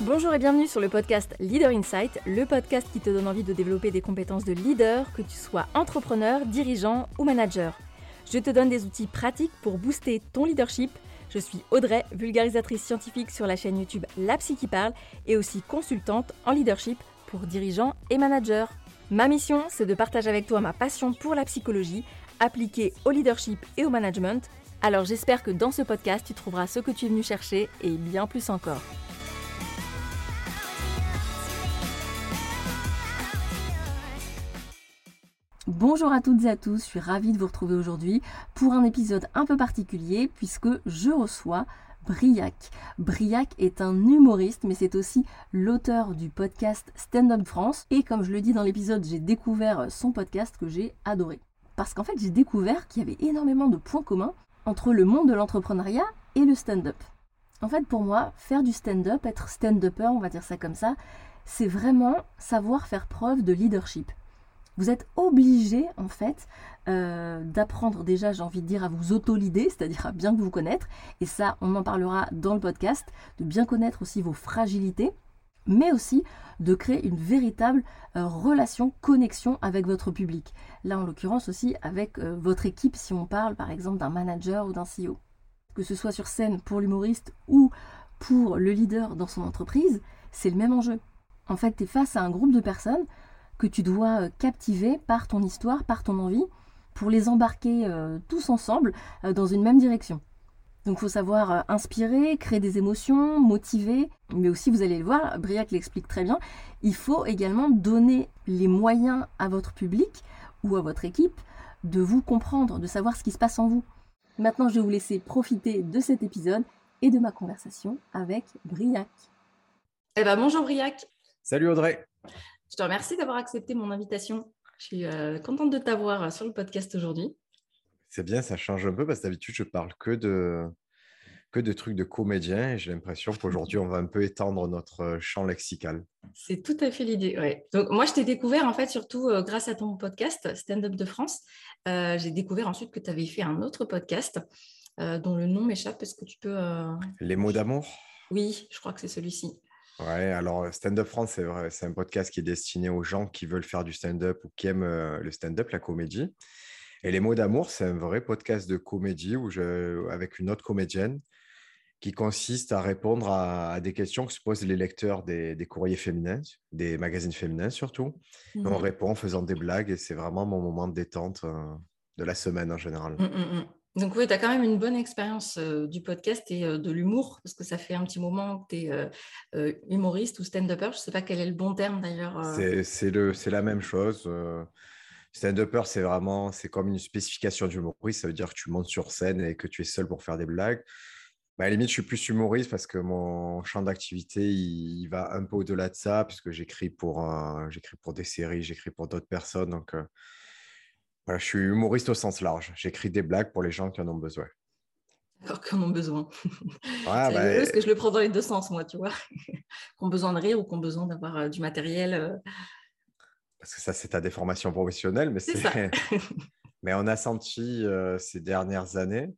Bonjour et bienvenue sur le podcast Leader Insight, le podcast qui te donne envie de développer des compétences de leader, que tu sois entrepreneur, dirigeant ou manager. Je te donne des outils pratiques pour booster ton leadership. Je suis Audrey, vulgarisatrice scientifique sur la chaîne YouTube La Psy qui parle et aussi consultante en leadership pour dirigeants et managers. Ma mission, c'est de partager avec toi ma passion pour la psychologie appliquée au leadership et au management. Alors j'espère que dans ce podcast, tu trouveras ce que tu es venu chercher et bien plus encore. Bonjour à toutes et à tous, je suis ravie de vous retrouver aujourd'hui pour un épisode un peu particulier puisque je reçois Briac. Briac est un humoriste, mais c'est aussi l'auteur du podcast Stand Up France. Et comme je le dis dans l'épisode, j'ai découvert son podcast que j'ai adoré. Parce qu'en fait, j'ai découvert qu'il y avait énormément de points communs entre le monde de l'entrepreneuriat et le stand-up. En fait, pour moi, faire du stand-up, être stand-upper, on va dire ça comme ça, c'est vraiment savoir faire preuve de leadership. Vous êtes obligé, en fait, euh, d'apprendre déjà, j'ai envie de dire, à vous auto-lider, c'est-à-dire à bien vous connaître. Et ça, on en parlera dans le podcast, de bien connaître aussi vos fragilités, mais aussi de créer une véritable euh, relation, connexion avec votre public. Là, en l'occurrence aussi avec euh, votre équipe, si on parle par exemple d'un manager ou d'un CEO. Que ce soit sur scène pour l'humoriste ou pour le leader dans son entreprise, c'est le même enjeu. En fait, tu es face à un groupe de personnes que tu dois euh, captiver par ton histoire, par ton envie, pour les embarquer tous ensemble dans une même direction. Donc il faut savoir inspirer, créer des émotions, motiver, mais aussi vous allez le voir, Briac l'explique très bien, il faut également donner les moyens à votre public ou à votre équipe de vous comprendre, de savoir ce qui se passe en vous. Maintenant, je vais vous laisser profiter de cet épisode et de ma conversation avec Briac. Eh ben bonjour Briac. Salut Audrey. Je te remercie d'avoir accepté mon invitation. Je suis euh, contente de t'avoir euh, sur le podcast aujourd'hui. C'est bien, ça change un peu parce que d'habitude, je parle que de, que de trucs de comédien et j'ai l'impression qu'aujourd'hui, on va un peu étendre notre euh, champ lexical. C'est tout à fait l'idée, ouais. Donc, moi, je t'ai découvert en fait surtout grâce à ton podcast Stand Up de France. j'ai découvert ensuite que tu avais fait un autre podcast dont le nom m'échappe. Est-ce que tu peux. Les mots d'amour? Oui, je crois que c'est celui-ci. Ouais, alors euh, Stand Up France, c'est vrai, c'est un podcast qui est destiné aux gens qui veulent faire du stand-up ou qui aiment euh, le stand-up, la comédie. Et Les mots d'amour, c'est un vrai podcast de comédie où je, avec une autre comédienne qui consiste à répondre à, des questions que se posent les lecteurs des, courriers féminins, des magazines féminins surtout. On mmh répond en faisant des blagues et c'est vraiment mon moment de détente euh, de la semaine en général. Mmh, mmh, donc oui, tu as quand même une bonne expérience euh, du podcast et euh, de l'humour, parce que ça fait un petit moment que tu es euh, humoriste ou stand-upper. Je ne sais pas quel est le bon terme d'ailleurs. C'est la même chose. stand-upper, c'est vraiment c'est comme une spécification d'humoriste. Ça veut dire que tu montes sur scène et que tu es seul pour faire des blagues. Bah, à la limite, je suis plus humoriste parce que mon champ d'activité, il, va un peu au-delà de ça, puisque j'écris pour, j'écris pour des séries, j'écris pour d'autres personnes. Donc, je suis humoriste au sens large. J'écris des blagues pour les gens qui en ont besoin. D'accord, qui en ont besoin. Ouais, bah, parce que je le prends dans les deux sens, moi, tu vois. qui ont besoin de rire ou qui ont besoin d'avoir euh, du matériel. Euh. Parce que ça, c'est ta déformation professionnelle, mais c'est. mais on a senti euh, ces dernières années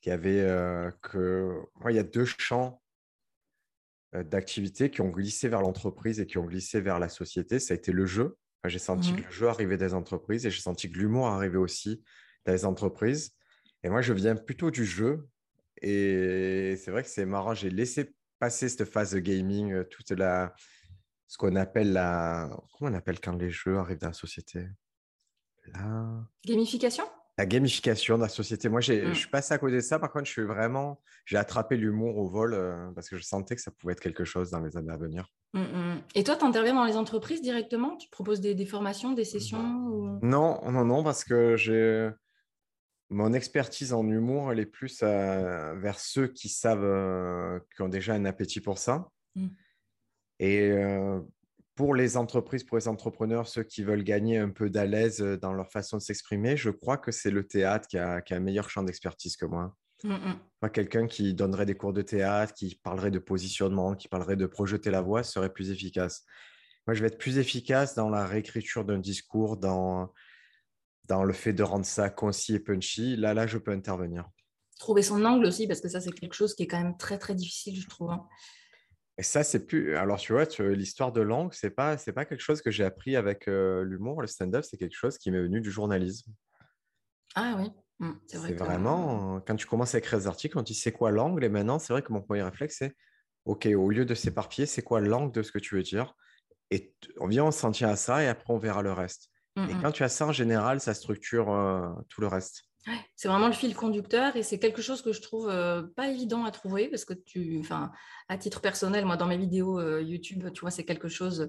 qu'il y avait que. il y a deux champs d'activité qui ont glissé vers l'entreprise et qui ont glissé vers la société. Ça a été le jeu j'ai senti que mmh le jeu arrivait des entreprises et j'ai senti que l'humour arrivait aussi les entreprises. Et moi, je viens plutôt du jeu. Et c'est vrai que c'est marrant. J'ai laissé passer cette phase de gaming, euh, toute la, ce qu'on appelle la. Comment on appelle quand les jeux arrivent dans la société? La gamification? La gamification de la société. Moi, je mmh. suis passé à côté de ça. Par contre, je suis vraiment, j'ai attrapé l'humour au vol euh, parce que je sentais que ça pouvait être quelque chose dans les années à venir. Mmh, mmh. Et toi, tu interviens dans les entreprises directement? Tu proposes des, formations, des sessions Non, non, non, parce que j'ai mon expertise en humour, elle est plus vers ceux qui savent, euh, qui ont déjà un appétit pour ça. Et euh, pour les entreprises, pour les entrepreneurs, ceux qui veulent gagner un peu d'à-l'aise euh, dans leur façon de s'exprimer, je crois que c'est le théâtre qui a, un meilleur champ d'expertise que moi. Mmh. quelqu'un qui donnerait des cours de théâtre, qui parlerait de positionnement, qui parlerait de projeter la voix, serait plus efficace. Moi, je vais être plus efficace dans la réécriture d'un discours, dans, dans le fait de rendre ça concis et punchy. Là, là, je peux intervenir. trouver son angle aussi, parce que ça, c'est quelque chose qui est quand même très, très difficile, je trouve. Hein. Et ça, c'est plus. Alors, tu vois, l'histoire de langue, c'est pas, c'est pas quelque chose que j'ai appris avec euh, l'humour. Le stand-up, c'est quelque chose qui m'est venu du journalisme. Ah oui. Mmh, c'est vrai. vraiment quand tu commences à écrire des articles, on dit c'est quoi l'angle? Et maintenant, c'est vrai que mon premier réflexe, c'est OK, au lieu de s'éparpiller, c'est quoi l'angle de ce que tu veux dire? Et on vient, on s'en tient à ça et après, on verra le reste. Mmh, et mmh. quand tu as ça, en général, ça structure euh, tout le reste c'est vraiment le fil conducteur et c'est quelque chose que je trouve euh, pas évident à trouver parce que tu, enfin, à titre personnel, moi dans mes vidéos euh, YouTube, tu vois, c'est quelque chose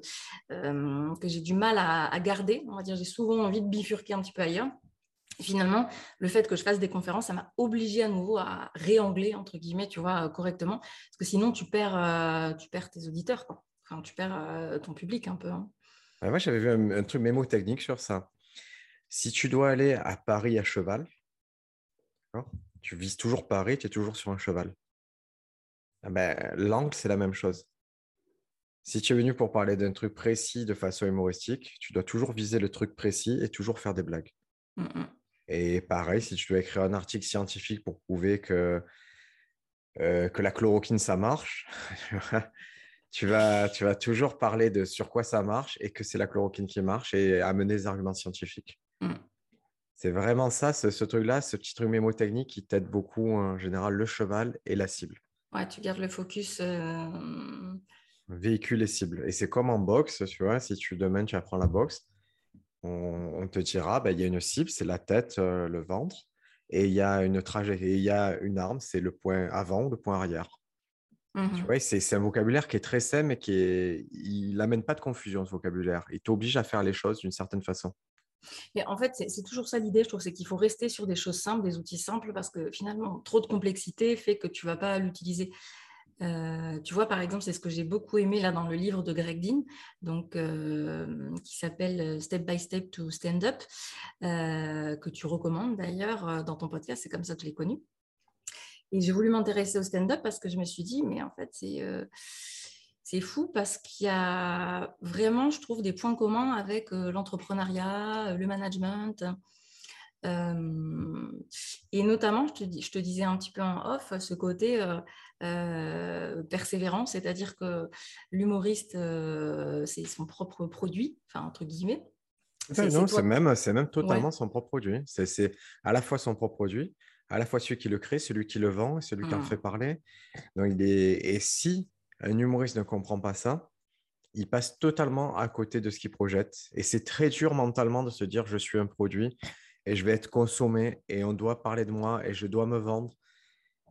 euh, que j'ai du mal à, garder. On va dire, j'ai souvent envie de bifurquer un petit peu ailleurs. finalement, le fait que je fasse des conférences, ça m'a obligé à nouveau à réangler entre guillemets, tu vois, correctement, parce que sinon tu perds, tu perds tes auditeurs, tu perds ton public un peu. Hein. moi, j'avais vu un, un truc mémotechnique sur ça. Si tu dois aller à Paris à cheval, tu vises toujours Paris, tu es toujours sur un cheval. Ah ben, l'angle, c'est la même chose. Si tu es venu pour parler d'un truc précis de façon humoristique, tu dois toujours viser le truc précis et toujours faire des blagues. Mmh. Et pareil, si tu dois écrire un article scientifique pour prouver que, euh, que la chloroquine, ça marche, tu, vas, tu vas toujours parler de sur quoi ça marche et que c'est la chloroquine qui marche et amener des arguments scientifiques. Mmh. C'est vraiment ça, ce, truc-là, ce petit truc mémotechnique qui t'aide beaucoup en général le cheval et la cible. Ouais, tu gardes le focus. Euh, Véhicule et cible. Et c'est comme en boxe, tu vois, si tu demain tu apprends la boxe, on, te dira, bah, il y a une cible, c'est la tête, euh, le ventre, et il y a une trajectoire, il y a une arme, c'est le point avant ou le point arrière. Tu mmh vois, c'est un vocabulaire qui est très sain, mais qui est, il n'amène pas de confusion, ce vocabulaire. Il t'oblige à faire les choses d'une certaine façon. Mais en fait, c'est toujours ça l'idée, je trouve, c'est qu'il faut rester sur des choses simples, des outils simples, parce que finalement, trop de complexité fait que tu ne vas pas l'utiliser. Euh, tu vois, par exemple, c'est ce que j'ai beaucoup aimé là dans le livre de Greg Dean, donc, euh, qui s'appelle euh, Step by Step to Stand Up, que tu recommandes d'ailleurs dans ton podcast, c'est comme ça que je l'ai connu. Et j'ai voulu m'intéresser au stand-up parce que je me suis dit, mais en fait, c'est c'est fou parce qu'il y a vraiment, je trouve, des points communs avec euh, l'entrepreneuriat, le management. Euh, et notamment, je te, je te, disais un petit peu en off, ce côté euh, persévérant, c'est-à-dire que l'humoriste, c'est son propre produit, enfin, entre guillemets. non, c'est même, même totalement son propre produit. C'est à la fois son propre produit, à la fois celui qui le crée, celui qui le vend, celui qui en mmh. fait parler. Donc, il est... Et si un humoriste ne comprend pas ça, il passe totalement à côté de ce qu'il projette. Et c'est très dur mentalement de se dire je suis un produit et je vais être consommé et on doit parler de moi et je dois me vendre.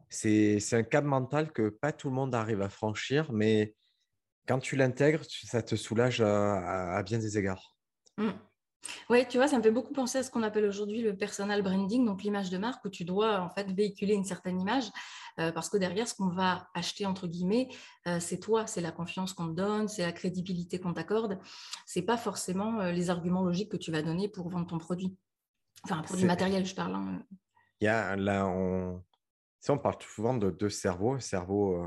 C'est un cap mental que pas tout le monde arrive à franchir, mais quand tu l'intègres, ça te soulage à, bien des égards. Mmh. Oui, tu vois, ça me fait beaucoup penser à ce qu'on appelle aujourd'hui le personal branding, donc l'image de marque, où tu dois en fait véhiculer une certaine image, euh, parce que derrière, ce qu'on va acheter, entre guillemets, euh, c'est toi, c'est la confiance qu'on te donne, c'est la crédibilité qu'on t'accorde, c'est pas forcément euh, les arguments logiques que tu vas donner pour vendre ton produit. Enfin, un produit matériel, je parle. Hein. Il y a, là, on... on parle souvent de deux cerveaux, un cerveau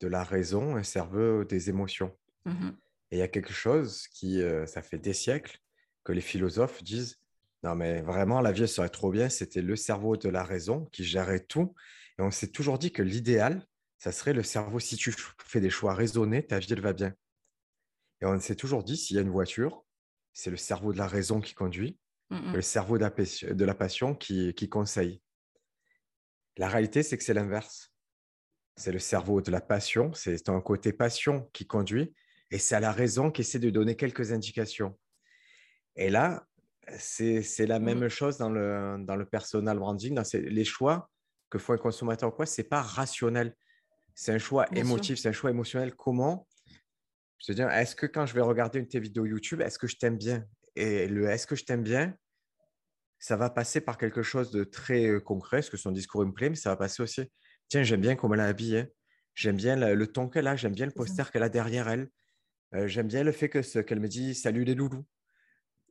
de la raison, un cerveau des émotions. Mmh Et il y a quelque chose qui, ça fait des siècles, que les philosophes disent non, mais vraiment, la vie serait trop bien. C'était le cerveau de la raison qui gérait tout. Et on s'est toujours dit que l'idéal, ça serait le cerveau. Si tu fais des choix raisonnés, ta vie, elle va bien. Et on s'est toujours dit, s'il y a une voiture, c'est le cerveau de la raison qui conduit, mmh le cerveau de la passion qui, qui conseille. La réalité, c'est que c'est l'inverse. C'est le cerveau de la passion, c'est un côté passion qui conduit, et c'est à la raison qui essaie de donner quelques indications. Et là, c'est la mmh. même chose dans le, dans le personal branding. Dans les choix que fait un consommateur, quoi, c'est pas rationnel. C'est un choix émotif, c'est un choix émotionnel. Comment Je veux dire, est-ce que quand je vais regarder une de tes vidéos YouTube, est-ce que je t'aime bien? Et le est-ce que je t'aime bien, ça va passer par quelque chose de très concret, parce que son discours me plaît, mais ça va passer aussi. Tiens, j'aime bien comment elle est habillée. J'aime bien le, ton qu'elle a. J'aime bien le poster qu'elle a derrière elle. j'aime bien le fait qu'elle me dit salut les loulous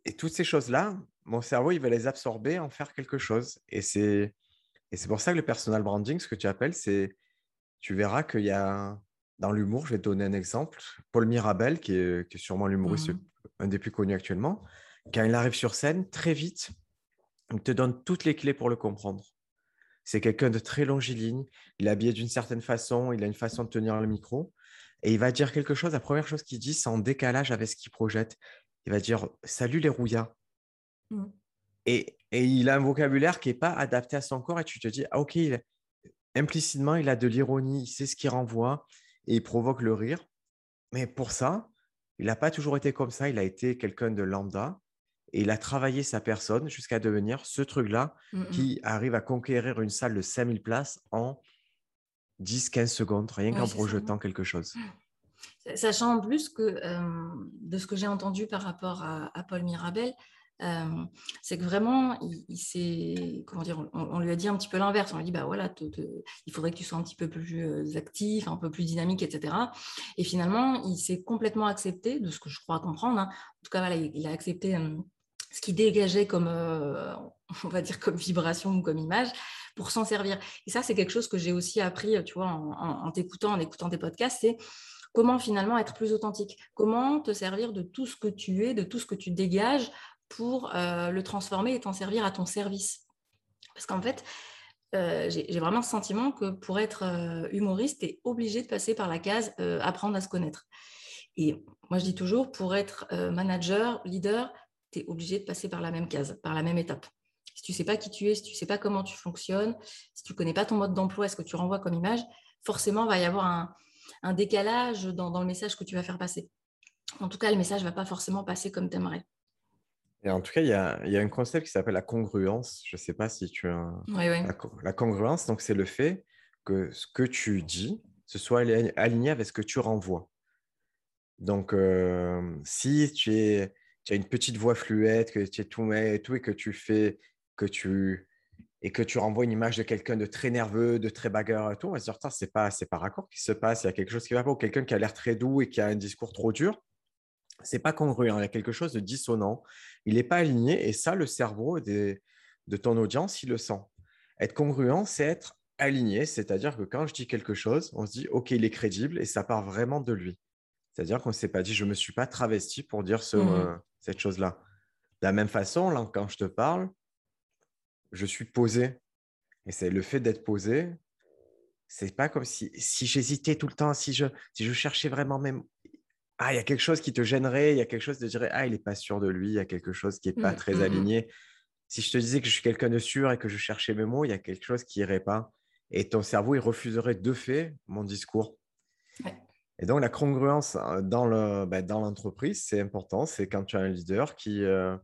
et toutes ces choses-là, mon cerveau, il va les absorber, en faire quelque chose. Et c'est, et c'est pour ça que le personal branding, ce que tu appelles, c'est, tu verras qu'il y a, dans l'humour, je vais te donner un exemple, Paul Mirabel, qui est, qui est sûrement l'humoriste, mmh. un des plus connus actuellement, quand il arrive sur scène, très vite, il te donne toutes les clés pour le comprendre. C'est quelqu'un de très longiligne. Il est habillé d'une certaine façon, il a une façon de tenir le micro. Et il va dire quelque chose. La première chose qu'il dit, c'est en décalage avec ce qu'il projette. Il va dire Salut les rouillards. Mmh. Et, il a un vocabulaire qui n'est pas adapté à son corps. Et tu te dis ah, Ok, implicitement, il a de l'ironie, il sait ce qu'il renvoie et il provoque le rire. Mais pour ça, il n'a pas toujours été comme ça. Il a été quelqu'un de lambda et il a travaillé sa personne jusqu'à devenir ce truc-là mmh qui arrive à conquérir une salle de 5000 places en 10-15 secondes, rien qu'en projetant quelque chose. Sachant en plus que de ce que j'ai entendu par rapport à, Paul Mirabel, c'est que vraiment, il, comment dire, on, lui a dit un petit peu l'inverse. On lui a dit, bah voilà, il faudrait que tu sois un petit peu plus actif, un peu plus dynamique, etc. Et finalement, il s'est complètement accepté, de ce que je crois comprendre. Hein. En tout cas, il, a accepté ce qui dégageait comme, on va dire, comme vibration ou comme image pour s'en servir. Et ça, c'est quelque chose que j'ai aussi appris, tu vois, en, t'écoutant, en écoutant tes podcasts, c'est comment finalement être plus authentique, comment te servir de tout ce que tu es, de tout ce que tu dégages pour le transformer et t'en servir à ton service? Parce qu'en fait, j'ai vraiment le sentiment que pour être humoriste, tu es obligé de passer par la case apprendre à se connaître. Et moi, je dis toujours, pour être manager, leader, tu es obligé de passer par la même case, par la même étape. Si tu ne sais pas qui tu es, si tu ne sais pas comment tu fonctionnes, si tu ne connais pas ton mode d'emploi, ce que tu renvoies comme image, forcément, il va y avoir un, décalage dans, le message que tu vas faire passer. En tout cas, le message ne va pas forcément passer comme tu aimerais. Et en tout cas, il y a, un concept qui s'appelle la congruence. Je ne sais pas si tu as... La, congruence, donc c'est le fait que ce que tu dis, ce soit aligné avec ce que tu renvoies. Donc, euh, si tu es tu as une petite voix fluette, que tu es tout, et tout et que tu fais, que tu et que tu renvoies une image de quelqu'un de très nerveux, de très bagarre et tout, on va se dire, c'est pas, c'est pas raccord qui se passe, il y a quelque chose qui va pas, ou quelqu'un qui a l'air très doux et qui a un discours trop dur, c'est pas congruent, il y a quelque chose de dissonant, il n'est pas aligné, et ça, le cerveau de ton audience, il le sent. Être congruent, c'est être aligné, c'est-à-dire que quand je dis quelque chose, on se dit, OK, il est crédible, et ça part vraiment de lui. C'est-à-dire qu'on ne s'est pas dit, je ne me suis pas travesti pour dire ce, mmh cette chose-là. De la même façon, là, quand je te parle, je suis posé. Et c'est le fait d'être posé, c'est pas comme si, si j'hésitais tout le temps, si je, si je cherchais vraiment même. Ah, il y a quelque chose qui te gênerait, il y a quelque chose de dire Ah, il n'est pas sûr de lui, il y a quelque chose qui n'est pas mmh, très mmh, mmh. aligné. Si je te disais que je suis quelqu'un de sûr et que je cherchais mes mots, il y a quelque chose qui irait pas. Et ton cerveau, il refuserait de fait mon discours. Et donc, la congruence euh, dans, ben, dans l'entreprise, c'est important. C'est quand tu as un leader qui, euh,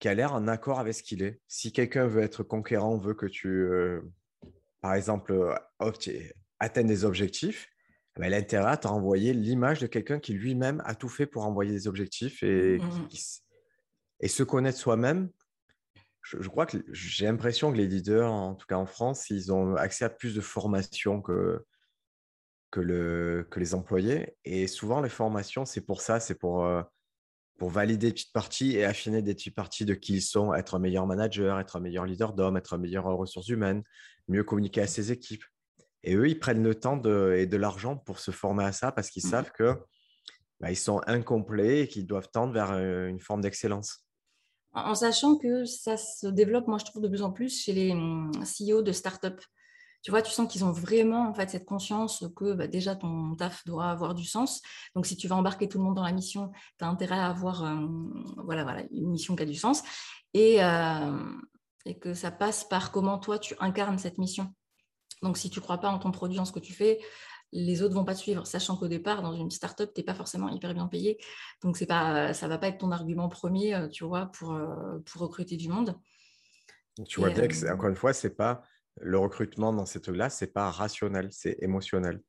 qui a l'air en accord avec ce qu'il est. Si quelqu'un veut être conquérant, veut que tu, euh, par exemple, atteignes des objectifs, ben, l'intérêt à renvoyer l'image de quelqu'un qui lui-même a tout fait pour envoyer des objectifs et, mmh et se connaître soi-même. Je, je, crois que j'ai l'impression que les leaders, en tout cas en France, ils ont accès à plus de formation que, que, le, que les employés. Et souvent, les formations, c'est pour ça, c'est pour, euh, pour valider des petites parties et affiner des petites parties de qui ils sont, être un meilleur manager, être un meilleur leader d'homme, être un meilleur ressources humaines, mieux communiquer à ses équipes. Et eux, ils prennent le temps de, et de l'argent pour se former à ça parce qu'ils mmh savent que bah, ils sont incomplets et qu'ils doivent tendre vers euh, une forme d'excellence. En sachant que ça se développe, moi je trouve de plus en plus chez les mmh, CEO de start-up tu vois, tu sens qu'ils ont vraiment en fait cette conscience que bah, déjà ton taf doit avoir du sens. Donc si tu vas embarquer tout le monde dans la mission, tu as intérêt à avoir euh, voilà, voilà, une mission qui a du sens et, euh, et que ça passe par comment toi tu incarnes cette mission. Donc si tu ne crois pas en ton produit, en ce que tu fais, les autres vont pas te suivre, sachant qu'au départ, dans une startup, tu n'es pas forcément hyper bien payé. Donc c'est pas, ça ne va pas être ton argument premier, euh, tu vois, pour, pour recruter du monde. Tu vois, Dex, encore une fois, c'est pas le recrutement dans ces trucs-là, c'est pas rationnel, c'est émotionnel.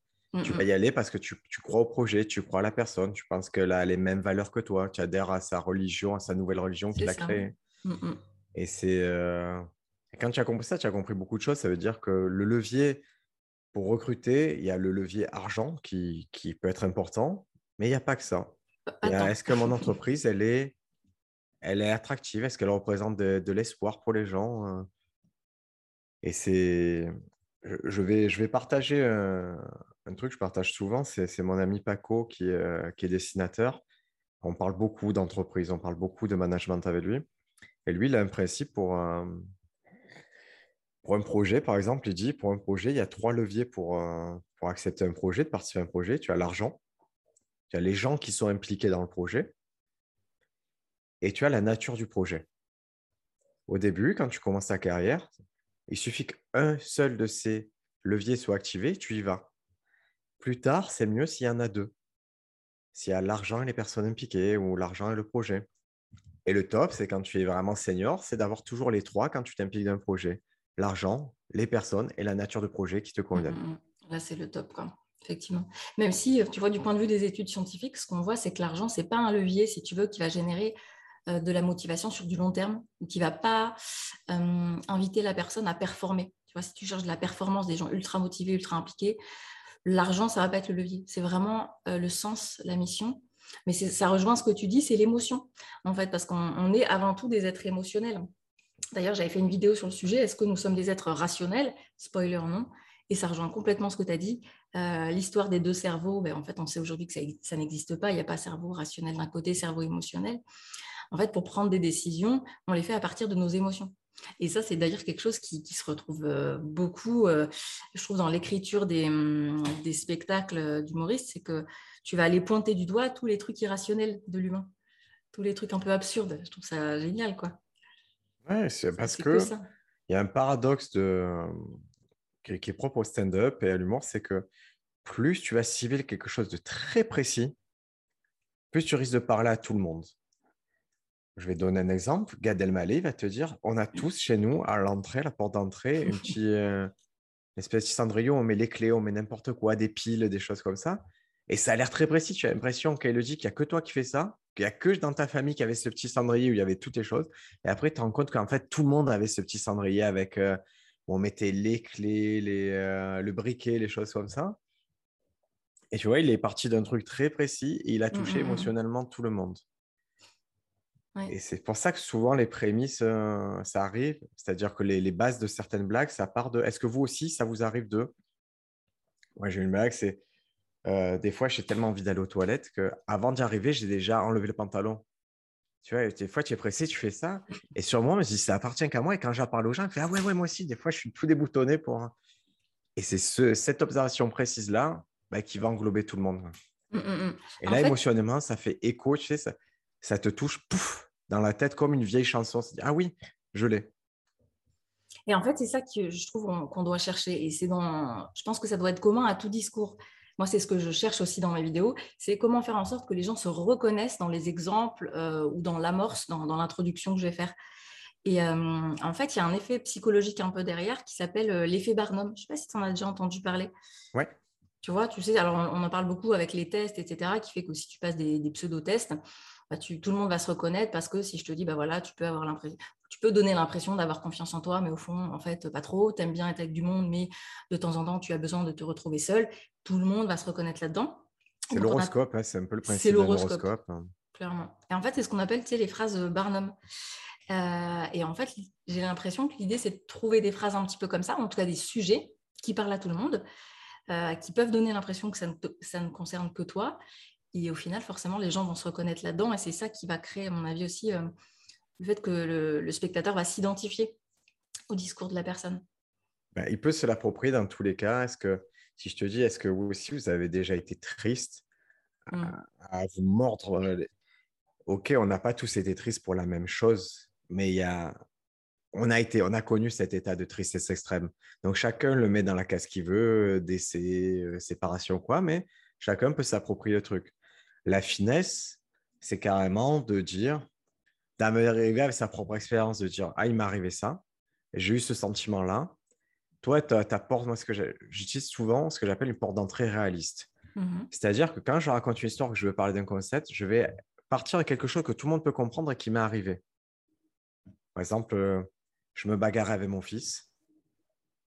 Tu vas y aller parce que tu, crois au projet, tu crois à la personne, tu penses qu'elle a les mêmes valeurs que toi, tu adhères à sa religion, à sa nouvelle religion qu'il a créée. Et c'est euh, quand tu as compris ça, tu as compris beaucoup de choses. Ça veut dire que le levier pour recruter, il y a le levier argent qui, peut être important, mais il n'y a pas que ça. Est-ce que mon entreprise, elle est, elle est attractive? Est-ce qu'elle représente de, l'espoir pour les gens euh? Et c'est. Je vais, je vais partager un, truc que je partage souvent, c'est mon ami Paco qui, est, qui est dessinateur. On parle beaucoup d'entreprise, on parle beaucoup de management avec lui. Et lui, il a un principe pour, Pour un projet, par exemple, il dit, pour un projet, il y a trois leviers pour, euh, pour accepter un projet, de participer à un projet. Tu as l'argent, tu as les gens qui sont impliqués dans le projet, et tu as la nature du projet. Au début, quand tu commences ta carrière, il suffit qu'un seul de ces leviers soit activé, tu y vas. Plus tard, c'est mieux s'il y en a deux. S'il y a l'argent et les personnes impliquées ou l'argent et le projet. Et le top, c'est quand tu es vraiment senior, c'est d'avoir toujours les trois quand tu t'impliques dans un projet. L'argent, les personnes et la nature de projet qui te conviennent. Mmh, mmh, mmh. Là, c'est le top, quoi. effectivement. Même si, tu vois, du point de vue des études scientifiques, ce qu'on voit, c'est que l'argent, ce n'est pas un levier, si tu veux, qui va générer euh, de la motivation sur du long terme qui ne va pas euh, inviter la personne à performer. Tu si tu cherches de la performance, des gens ultra motivés, ultra impliqués, l'argent, ça va pas être le levier. C'est vraiment euh, le sens, la mission. Mais ça rejoint ce que tu dis, c'est l'émotion, en fait, parce qu'on est avant tout des êtres émotionnels. D'ailleurs, j'avais fait une vidéo sur le sujet, est-ce que nous sommes des êtres rationnels? Spoiler, non. Et ça rejoint complètement ce que tu as dit. Euh, l'histoire des deux cerveaux, ben, en fait, on sait aujourd'hui que ça, n'existe pas. Il n'y a pas cerveau rationnel d'un côté, cerveau émotionnel. En fait, pour prendre des décisions, on les fait à partir de nos émotions. Et ça, c'est d'ailleurs quelque chose qui, se retrouve euh, beaucoup, euh, je trouve, dans l'écriture des, des, spectacles d'humoristes, c'est que tu vas aller pointer du doigt tous les trucs irrationnels de l'humain, tous les trucs un peu absurdes. Je trouve ça génial, quoi. Ouais, c'est parce que il y a un paradoxe de, qui, est propre au stand-up et à l'humour, c'est que plus tu vas cibler quelque chose de très précis, plus tu risques de parler à tout le monde. Je vais donner un exemple. Gad Elmaleh va te dire on a tous chez nous, à l'entrée, à la porte d'entrée, une petite euh, espèce de cendrier, on met les clés, on met n'importe quoi, des piles, des choses comme ça. Et ça a l'air très précis. Tu as l'impression qu'elle le dit qu'il n'y a que toi qui fais ça, qu'il n'y a que dans ta famille qui avait ce petit cendrier où il y avait toutes les choses. Et après, tu te rends compte qu'en fait, tout le monde avait ce petit cendrier avec euh, où on mettait les clés, les, euh, le briquet, les choses comme ça. Et tu vois, il est parti d'un truc très précis et il a mmh, touché mmh, mmh. émotionnellement tout le monde. Et c'est pour ça que souvent les prémices, euh, ça arrive. C'est-à-dire que les, bases de certaines blagues, ça part de. Est-ce que vous aussi, ça vous arrive de? Moi, j'ai une blague, c'est. Euh, des fois, j'ai tellement envie d'aller aux toilettes qu'avant d'y arriver, j'ai déjà enlevé le pantalon. Tu vois, des fois, tu es pressé, tu fais ça. Et sur moi, je me dis, ça appartient qu'à moi. Et quand j'en parle aux gens, je fais, ah ouais, ouais, moi aussi, des fois, je suis tout déboutonné pour. Et c'est ce, cette observation précise-là bah, qui va englober tout le monde. Mmh, mmh, mmh. Et là, émotionnellement, ça fait écho, tu sais, ça, ça te touche, pouf, dans la tête comme une vieille chanson. ah oui, je l'ai. Et en fait, c'est ça que je trouve qu'on doit chercher. Et c'est dans, je pense que ça doit être commun à tout discours. Moi, c'est ce que je cherche aussi dans mes vidéos, c'est comment faire en sorte que les gens se reconnaissent dans les exemples euh, ou dans l'amorce, dans, l'introduction que je vais faire. Et euh, en fait, il y a un effet psychologique un peu derrière qui s'appelle euh, l'effet Barnum. Je ne sais pas si tu en as déjà entendu parler. Ouais. Tu vois, tu sais, alors on, en parle beaucoup avec les tests, etc., qui fait que si tu passes des, des pseudo-tests, bah, tout le monde va se reconnaître parce que si je te dis, bah voilà, tu peux avoir l'impression, tu peux donner l'impression d'avoir confiance en toi, mais au fond, en fait, pas trop. Tu aimes bien être avec du monde, mais de temps en temps, tu as besoin de te retrouver seul. Tout le monde va se reconnaître là-dedans. C'est l'horoscope, hein, c'est un peu le principe de l'horoscope. Hein. Clairement. Et en fait, c'est ce qu'on appelle les phrases Barnum. Euh, et en fait, j'ai l'impression que l'idée, c'est de trouver des phrases un petit peu comme ça, en tout cas des sujets qui parlent à tout le monde, euh, qui peuvent donner l'impression que ça ne, ça ne concerne que toi, et au final, forcément, les gens vont se reconnaître là-dedans. Et c'est ça qui va créer, à mon avis, aussi euh, le fait que le, spectateur va s'identifier au discours de la personne. Ben, il peut se l'approprier dans tous les cas. Est-ce que, si je te dis, est-ce que vous aussi, vous avez déjà été triste à, mmh. vous mordre Ok, on n'a pas tous été tristes pour la même chose, mais il y a, on a été, on a connu cet état de tristesse extrême. Donc chacun le met dans la case qu'il veut, décès, euh, séparation, quoi, mais chacun peut s'approprier le truc. La finesse, c'est carrément de dire, d'arriver avec sa propre expérience, de dire Ah, il m'est arrivé ça, j'ai eu ce sentiment-là. Toi, ta porte, moi, ce que j'utilise souvent ce que j'appelle une porte d'entrée réaliste. Mmh C'est-à-dire que quand je raconte une histoire, que je veux parler d'un concept, je vais partir de quelque chose que tout le monde peut comprendre et qui m'est arrivé. Par exemple, euh, je me bagarrais avec mon fils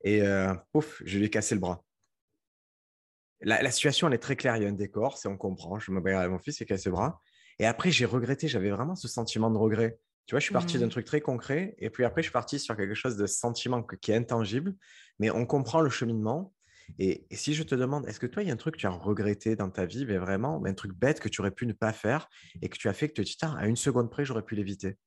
et euh, pouf, je lui ai cassé le bras la, situation, elle est très claire. Il y a un décor, c'est on comprend. Je me bagarre avec mon fils, il cassé le bras. Et après, j'ai regretté. J'avais vraiment ce sentiment de regret. Tu vois, je suis parti d'un mmh. truc très concret. Et puis après, je suis parti sur quelque chose de sentiment qui est intangible. Mais on comprend le cheminement. Et, si je te demande, est-ce que toi, il y a un truc que tu as regretté dans ta vie, mais vraiment, un truc bête que tu aurais pu ne pas faire et que tu as fait que tu te dis, à une seconde près, j'aurais pu l'éviter?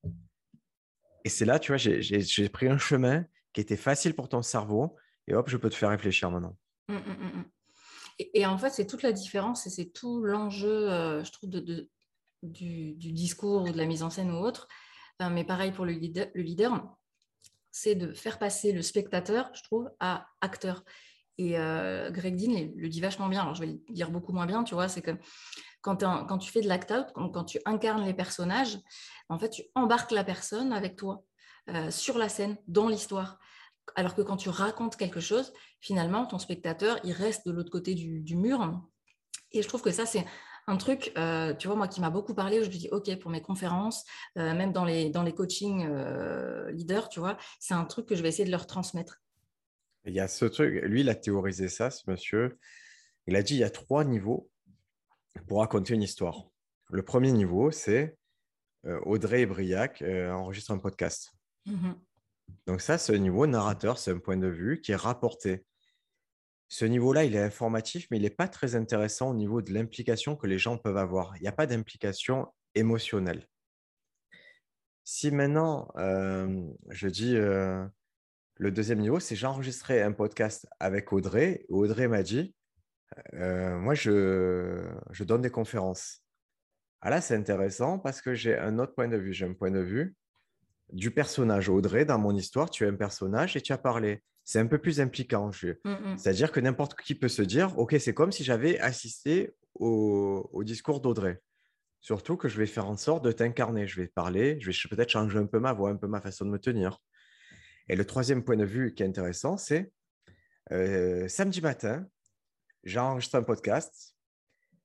Et c'est là, tu vois, j'ai pris un chemin qui était facile pour ton cerveau, et hop, je peux te faire réfléchir maintenant. Mmh, mmh, et, en fait, c'est toute la différence et c'est tout l'enjeu, euh, je trouve, du, discours ou de la mise en scène ou autre. mais pareil pour le leader, le leader c'est de faire passer le spectateur, je trouve, à acteur. Et euh, Greg Dean le dit vachement bien. Alors, je vais le dire beaucoup moins bien, tu vois, c'est que quand, tu fais de l'act-out, quand, tu incarnes les personnages, en fait, tu embarques la personne avec toi euh, sur la scène, dans l'histoire. Alors que quand tu racontes quelque chose, finalement, ton spectateur, il reste de l'autre côté du, mur. Et je trouve que ça, c'est un truc, euh, tu vois, moi qui m'a beaucoup parlé, où je me dis, OK, pour mes conférences, euh, même dans les, dans les coachings euh, leaders, tu vois, c'est un truc que je vais essayer de leur transmettre. Il y a ce truc, lui, il a théorisé ça, ce monsieur. Il a dit, il y a trois niveaux pour raconter une histoire. Le premier niveau, c'est Audrey et Briac enregistrent un podcast. Mmh Donc ça, ce niveau narrateur, c'est un point de vue qui est rapporté. Ce niveau-là, il est informatif, mais il n'est pas très intéressant au niveau de l'implication que les gens peuvent avoir. Il n'y a pas d'implication émotionnelle. Si maintenant, euh, je dis euh, le deuxième niveau, c'est j'ai enregistré un podcast avec Audrey. Audrey m'a dit, euh, moi, je, je, donne des conférences. Ah là, c'est intéressant parce que j'ai un autre point de vue. J'ai un point de vue du personnage. Audrey, dans mon histoire, tu es un personnage et tu as parlé. C'est un peu plus impliquant. Mmh, mmh. C'est-à-dire que n'importe qui peut se dire, OK, c'est comme si j'avais assisté au, discours d'Audrey. Surtout que je vais faire en sorte de t'incarner. Je vais parler, je vais peut-être changer un peu ma voix, un peu ma façon de me tenir. Et le troisième point de vue qui est intéressant, c'est euh, samedi matin, j'enregistre un podcast.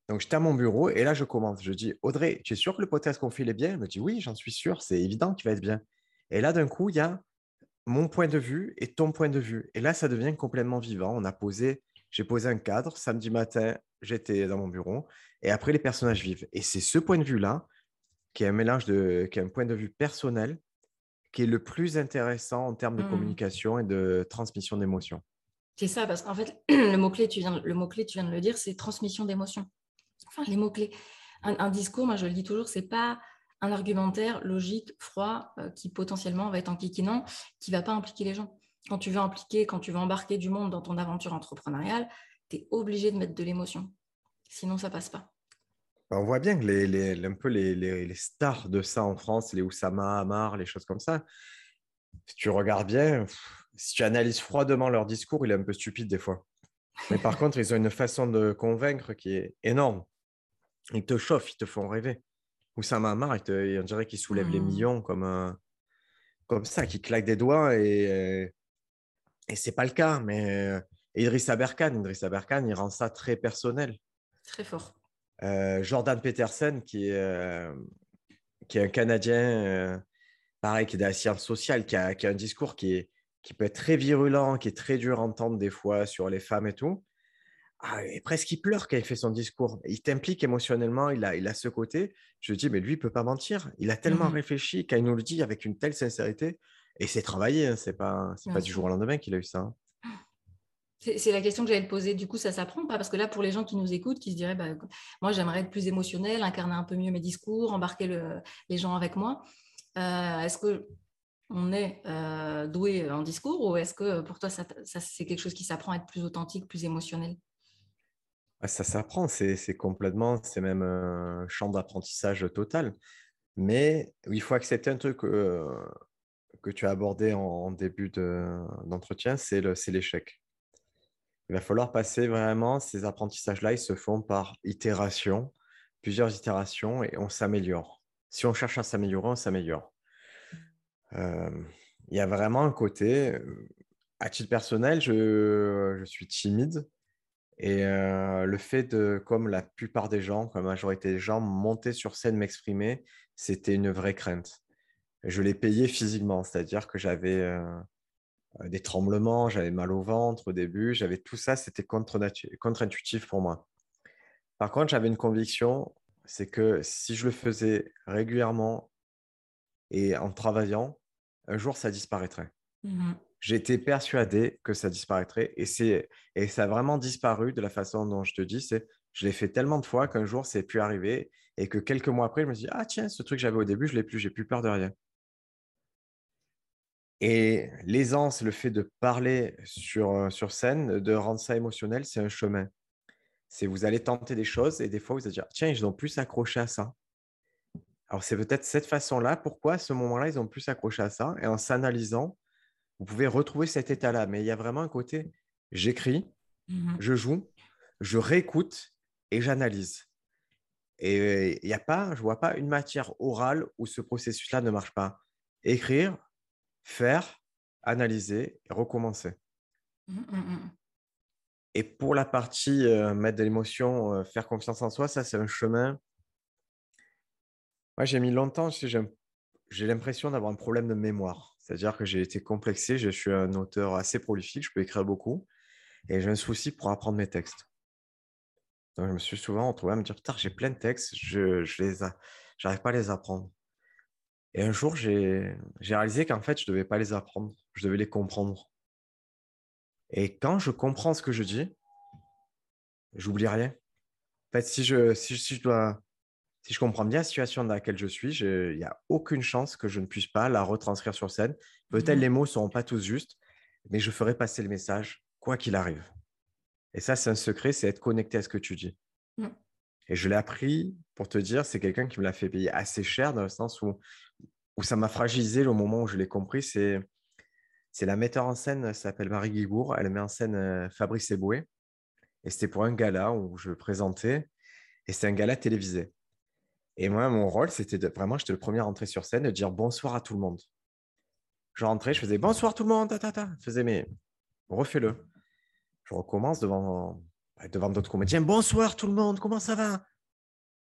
Donc, j'étais à mon bureau et là, je commence. Je dis, Audrey, tu es sûr que le podcast qu'on fait, il est bien? Elle me dit, oui, j'en suis sûr, c'est évident qu'il va être bien. Et là, d'un coup, il y a mon point de vue et ton point de vue. Et là, ça devient complètement vivant. On a posé, j'ai posé un cadre. Samedi matin, j'étais dans mon bureau. Et après, les personnages vivent. Et c'est ce point de vue-là, qui est un mélange de, qui est un point de vue personnel, qui est le plus intéressant en termes de mmh. communication et de transmission d'émotions. C'est ça, parce qu'en fait, le mot-clé, tu viens, le mot-clé, tu viens de le dire, c'est transmission d'émotions. Enfin, les mots-clés. Un, un, discours, moi je le dis toujours, c'est pas un argumentaire logique, froid, euh, qui potentiellement va être enquiquinant, qui ne va pas impliquer les gens. Quand tu veux impliquer, quand tu veux embarquer du monde dans ton aventure entrepreneuriale, tu es obligé de mettre de l'émotion. Sinon, ça passe pas. On voit bien que les, un peu les, stars de ça en France, les Oussama, Amar, les choses comme ça, si tu regardes bien, si tu analyses froidement leur discours, il est un peu stupide des fois. Mais par contre, ils ont une façon de convaincre qui est énorme. Ils te chauffent, ils te font rêver. Oussama Hamar, on dirait qu'il soulève les mmh. millions comme, comme ça, qui claque des doigts et, et ce n'est pas le cas. Mais euh, Idriss Aberkan, Idriss Aberkan, il rend ça très personnel. Très fort. Euh, Jordan Peterson, qui est, euh, qui est un Canadien, pareil, qui est de la science sociale, qui a, qui a un discours qui, est, qui peut être très virulent, qui est très dur à entendre des fois sur les femmes et tout. Ah, et presque il pleure quand il fait son discours. Il t'implique émotionnellement, il a, il a ce côté. Je dis, mais lui, il ne peut pas mentir. Il a tellement mmh réfléchi quand il nous le dit avec une telle sincérité. Et c'est travaillé, hein, c'est pas, c'est pas du jour au lendemain qu'il a eu ça. Hein. C'est la question que j'allais te poser. Du coup, ça s'apprend pas? Parce que là, pour les gens qui nous écoutent, qui se diraient, bah, moi, j'aimerais être plus émotionnel, incarner un peu mieux mes discours, embarquer le, les gens avec moi. Euh, est-ce que on est euh, doué en discours ou est-ce que pour toi, ça c'est quelque chose qui s'apprend à être plus authentique, plus émotionnel? Ça s'apprend, c'est complètement, c'est même un champ d'apprentissage total. Mais il faut accepter un truc que tu as abordé en, début d'entretien, c'est l'échec. Il va falloir passer vraiment, ces apprentissages-là, ils se font par itération, plusieurs itérations, et on s'améliore. Si on cherche à s'améliorer, on s'améliore. il y a vraiment un côté, à titre personnel, je suis timide et le fait de, comme la plupart des gens, comme la majorité des gens, monter sur scène, m'exprimer, c'était une vraie crainte. Je l'ai payé physiquement, c'est-à-dire que j'avais des tremblements, j'avais mal au ventre au début, j'avais tout ça, c'était contre-intuitif pour moi. Par contre, j'avais une conviction, c'est que si je le faisais régulièrement et en travaillant, un jour, ça disparaîtrait. Mmh j'étais persuadé que ça disparaîtrait. Et, et ça a vraiment disparu de la façon dont je te dis. C'est, je l'ai fait tellement de fois qu'un jour, c'est plus arrivé. Et que quelques mois après, je me suis dit, ah tiens, ce truc que j'avais au début, je l'ai plus, j'ai plus peur de rien. Et l'aisance, le fait de parler sur, sur scène, de rendre ça émotionnel, c'est un chemin. C'est vous allez tenter des choses et des fois vous allez dire tiens, ils ont plus accroché à ça. Alors c'est peut-être cette façon-là. Pourquoi à ce moment-là ils ont plus accroché à ça Et en s'analysant, vous pouvez retrouver cet état-là. Mais il y a vraiment un côté j'écris, mmh je joue, je réécoute et j'analyse. Et il n'y a pas, je vois pas une matière orale où ce processus-là ne marche pas. Écrire, faire, analyser et recommencer. Mmh, mmh, et pour la partie euh, mettre de l'émotion, euh, faire confiance en soi, ça c'est un chemin. Moi j'ai mis longtemps, j'ai l'impression d'avoir un problème de mémoire. C'est-à-dire que j'ai été complexé, je suis un auteur assez prolifique, je peux écrire beaucoup, et j'ai un souci pour apprendre mes textes. Donc je me suis souvent retrouvé à me dire, putain, j'ai plein de textes, je, je pas à les apprendre. Et un jour, j'ai réalisé qu'en fait, je ne devais pas les apprendre, je devais les comprendre. Et quand je comprends ce que je dis, j'oublie rien. En fait, si je, si, je dois, si je comprends bien la situation dans laquelle je suis, il n'y a aucune chance que je ne puisse pas la retranscrire sur scène. Peut-être mmh les mots ne seront pas tous justes, mais je ferai passer le message, quoi qu'il arrive. Et ça, c'est un secret, c'est être connecté à ce que tu dis. Mmh. Et je l'ai appris, pour te dire, c'est quelqu'un qui me l'a fait payer assez cher, dans le sens où, où ça m'a fragilisé le moment où je l'ai compris. C'est, c'est la metteur en scène, elle s'appelle Marie Guigour. Elle met en scène euh, Fabrice Eboué. Et c'était pour un gala où je présentais. Et c'est un gala télévisé. Et moi, mon rôle, c'était de, vraiment, j'étais le premier à rentrer sur scène, de dire bonsoir à tout le monde. Je rentrais, je faisais bonsoir tout le monde, ta, ta, ta. Je faisais, mais refais-le. Je recommence devant bah, devant d'autres comédiens. Bonsoir tout le monde, comment ça va?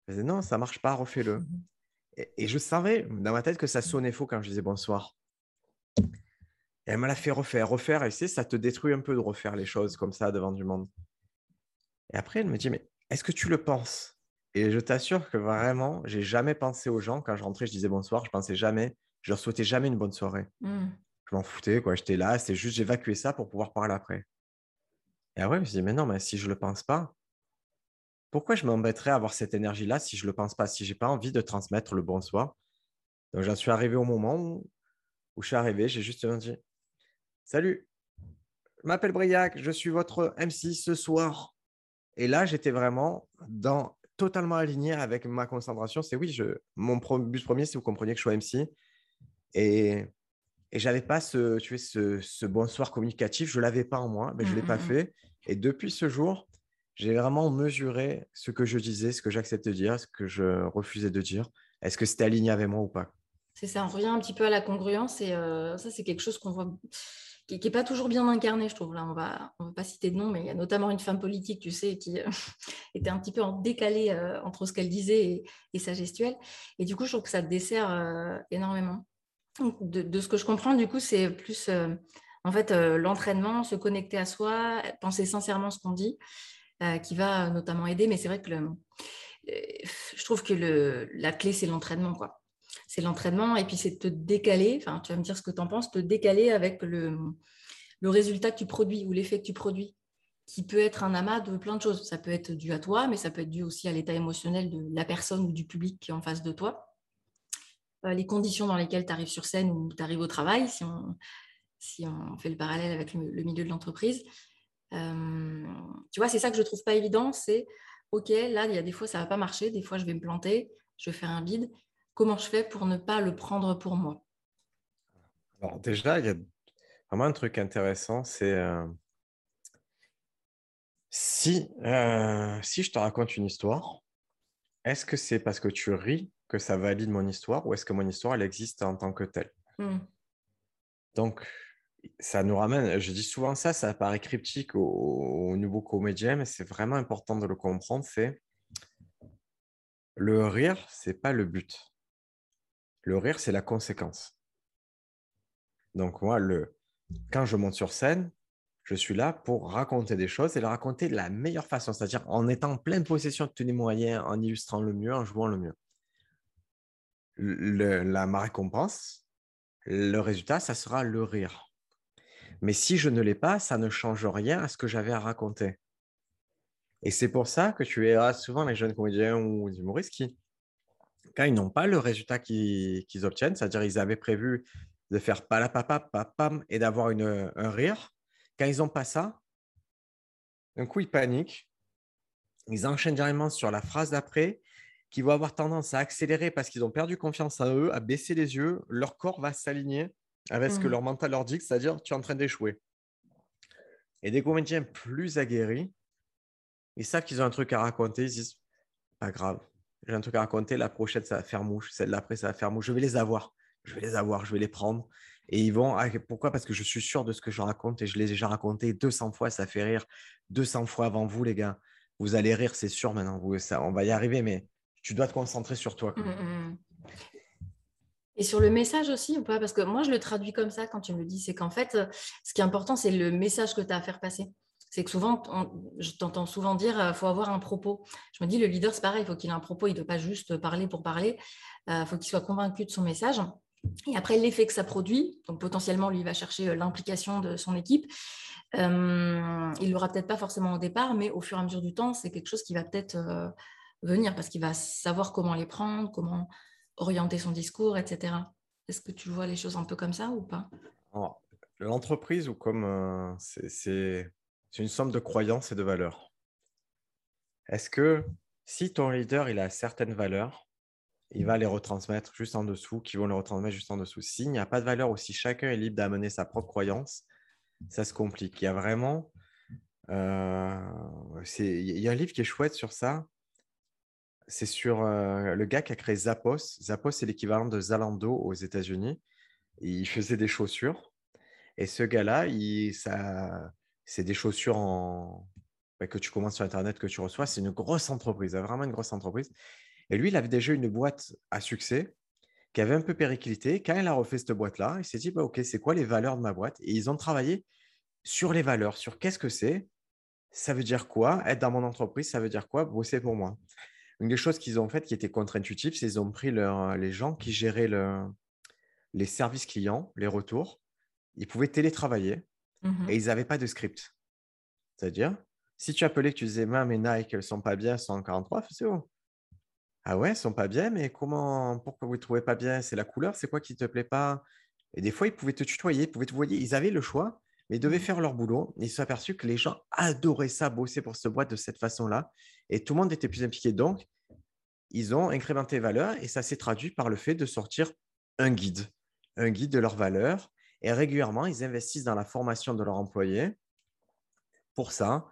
Je disais non, ça marche pas, refais-le. Et, je savais dans ma tête que ça sonnait faux quand je disais bonsoir. Et elle me l'a fait refaire, refaire. Et tu ça te détruit un peu de refaire les choses comme ça devant du monde. Et après, elle me dit, mais est-ce que tu le penses? Et je t'assure que vraiment, j'ai jamais pensé aux gens. Quand je rentrais, je disais bonsoir, je pensais jamais, je leur souhaitais jamais une bonne soirée. Mmh. Je m'en foutais, quoi. J'étais là, c'était juste, j'évacuais ça pour pouvoir parler après. Et après, je me suis dit, mais non, mais si je ne le pense pas, pourquoi je m'embêterais à avoir cette énergie-là si je ne le pense pas, si je n'ai pas envie de transmettre le bonsoir? Donc, j'en suis arrivé au moment où, je suis arrivé, j'ai juste dit, salut, je m'appelle Briac, je suis votre MC ce soir. Et là, j'étais vraiment dans, totalement aligné avec ma concentration. C'est oui, je, mon but premier, c'est vous compreniez que je suis MC. Et et j'avais pas ce, tu ce, ce, bonsoir communicatif, je l'avais pas en moi, mais je ne l'ai pas mmh, mmh, mmh. fait. Et depuis ce jour, j'ai vraiment mesuré ce que je disais, ce que j'acceptais de dire, ce que je refusais de dire. Est-ce que c'était aligné avec moi ou pas? C'est ça, on revient un petit peu à la congruence et euh, ça, c'est quelque chose qu'on voit qui n'est pas toujours bien incarné, je trouve. Là, on va, on va pas citer de nom, mais il y a notamment une femme politique, tu sais, qui euh, était un petit peu en décalé euh, entre ce qu'elle disait et, sa gestuelle. Et du coup, je trouve que ça dessert énormément de, ce que je comprends, du coup, c'est plus euh, en fait euh, l'entraînement, se connecter à soi, penser sincèrement ce qu'on dit, euh, qui va notamment aider. Mais c'est vrai que je trouve que la clé, c'est l'entraînement, quoi. C'est l'entraînement et puis c'est te décaler. Enfin, tu vas me dire ce que tu en penses, te décaler avec le, le résultat que tu produis ou l'effet que tu produis qui peut être un amas de plein de choses. Ça peut être dû à toi, mais ça peut être dû aussi à l'état émotionnel de la personne ou du public qui est en face de toi. Euh, les conditions dans lesquelles tu arrives sur scène ou tu arrives au travail, si on, si on fait le parallèle avec le, milieu de l'entreprise. Euh, tu vois, c'est ça que je trouve pas évident, c'est ok, là, il y a des fois ça va pas marcher, des fois je vais me planter, je vais faire un bide. Comment je fais pour ne pas le prendre pour moi? Alors déjà, il y a vraiment un truc intéressant, c'est euh, si, si je te raconte une histoire, est-ce que c'est parce que tu ris que ça valide mon histoire ou est-ce que mon histoire, elle existe en tant que telle? Mmh. Donc, ça nous ramène, je dis souvent ça, ça paraît cryptique au, nouveau comédien, mais c'est vraiment important de le comprendre, c'est le rire, c'est pas le but. Le rire, c'est la conséquence. Donc moi, le, quand je monte sur scène, je suis là pour raconter des choses et le raconter de la meilleure façon, c'est-à-dire en étant en pleine possession de tous les moyens, en illustrant le mieux, en jouant le mieux. la, ma récompense, le résultat, ça sera le rire. Mais si je ne l'ai pas, ça ne change rien à ce que j'avais à raconter. Et c'est pour ça que tu verras souvent les jeunes comédiens ou humoristes qui, quand ils n'ont pas le résultat qu'ils obtiennent, c'est-à-dire ils avaient prévu de faire palapapa, papam et d'avoir un rire. Quand ils n'ont pas ça, un coup, ils paniquent. Ils enchaînent directement sur la phrase d'après qui vont avoir tendance à accélérer parce qu'ils ont perdu confiance en eux, à baisser les yeux. Leur corps va s'aligner avec ce que mmh. leur mental leur dit, c'est-à-dire tu es en train d'échouer. Et des comédiens plus aguerris, ils savent qu'ils ont un truc à raconter, ils disent pas grave, j'ai un truc à raconter, la prochaine ça va faire mouche, celle d'après ça va faire mouche, je vais les avoir, je vais les avoir, je vais les prendre. Et ils vont, ah, pourquoi? Parce que je suis sûr de ce que je raconte et je l'ai déjà raconté 200 fois, ça fait rire 200 fois avant vous, les gars. Vous allez rire, c'est sûr maintenant, ça, on va y arriver, mais tu dois te concentrer sur toi. Mmh, mmh. Et sur le message aussi ou pas? Parce que moi, je le traduis comme ça quand tu me dis. C'est qu'en fait, ce qui est important, c'est le message que tu as à faire passer. C'est que souvent, je t'entends souvent dire, il euh, faut avoir un propos. Je me dis, le leader, c'est pareil, il faut qu'il ait un propos. Il ne doit pas juste parler pour parler. Il euh, faut qu'il soit convaincu de son message. Et après, l'effet que ça produit, donc potentiellement, lui, il va chercher euh, l'implication de son équipe. il ne l'aura peut-être pas forcément au départ, mais au fur et à mesure du temps, c'est quelque chose qui va peut-être venir parce qu'il va savoir comment les prendre, comment orienter son discours, etc. Est-ce que tu vois les choses un peu comme ça ou pas? L'entreprise, ou comme c'est une somme de croyances et de valeurs. Est-ce que si ton leader il a certaines valeurs, il va les retransmettre juste en dessous, qui vont les retransmettre juste en dessous? S'il n'y a pas de valeur ou si chacun est libre d'amener sa propre croyance, ça se complique. Il y a vraiment. Euh, il y a un livre qui est chouette sur ça c'est sur le gars qui a créé Zappos. Zappos, c'est l'équivalent de Zalando aux États-Unis. Il faisait des chaussures. Et ce gars-là, c'est des chaussures en... Que tu commandes sur Internet, que tu reçois. C'est une grosse entreprise, vraiment une grosse entreprise. Et lui, il avait déjà une boîte à succès qui avait un peu périclité. Quand il a refait cette boîte-là, il s'est dit, bah, OK, c'est quoi les valeurs de ma boîte? Et ils ont travaillé sur les valeurs, sur qu'est-ce que c'est, ça veut dire quoi, être dans mon entreprise, ça veut dire quoi, bosser pour moi. Une des choses qu'ils ont faites qui était contre-intuitive, c'est qu'ils ont pris les gens qui géraient les services clients, les retours. Ils pouvaient télétravailler mmh et ils n'avaient pas de script. C'est-à-dire, si tu appelais que tu disais, mais Nike, elles sont pas bien, elles sont en 43, c'est bon. Ah ouais, elles sont pas bien, mais comment, pourquoi vous ne trouvez pas bien? C'est la couleur, c'est quoi qui ne te plaît pas? Et des fois, ils pouvaient te tutoyer, ils pouvaient te voir. Ils avaient le choix, mais ils devaient mmh faire leur boulot. Ils se sont aperçus que les gens adoraient ça, bosser pour cette boîte de cette façon-là. Et tout le monde était plus impliqué. Donc, ils ont incrémenté valeur et ça s'est traduit par le fait de sortir un guide, un guide de leurs valeurs. Et régulièrement, ils investissent dans la formation de leurs employés pour ça.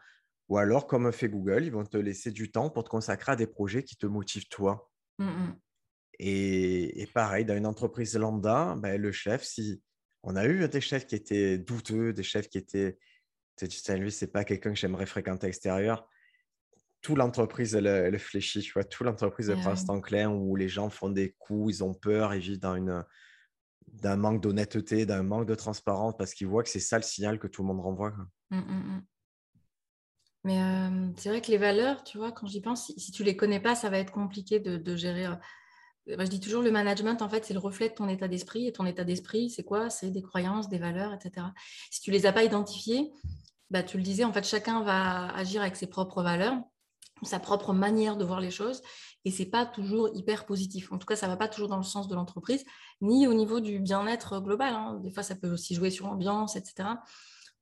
Ou alors, comme fait Google, ils vont te laisser du temps pour te consacrer à des projets qui te motivent toi. Mmh et, pareil, dans une entreprise lambda, ben, le chef, si on a eu des chefs qui étaient douteux, des chefs qui étaient, tu sais, lui, c'est pas quelqu'un que j'aimerais fréquenter à l'extérieur toute l'entreprise, elle, fléchit, tu vois. Toute l'entreprise est ouais. en clair où les gens font des coups, ils ont peur, ils vivent dans une, d'un manque d'honnêteté, d'un manque de transparence parce qu'ils voient que c'est ça le signal que tout le monde renvoie. Mmh, mmh, mmh. Mais c'est vrai que les valeurs, tu vois, quand j'y pense, si, tu les connais pas, ça va être compliqué de, gérer. je dis toujours, le management, en fait, c'est le reflet de ton état d'esprit. Et ton état d'esprit, c'est quoi? C'est des croyances, des valeurs, etc. Si tu les as pas identifiées, bah, tu le disais, en fait, chacun va agir avec ses propres valeurs sa propre manière de voir les choses et c'est pas toujours hyper positif. En tout cas, ça va pas toujours dans le sens de l'entreprise, ni au niveau du bien-être global. Hein. Des fois, ça peut aussi jouer sur l'ambiance, etc.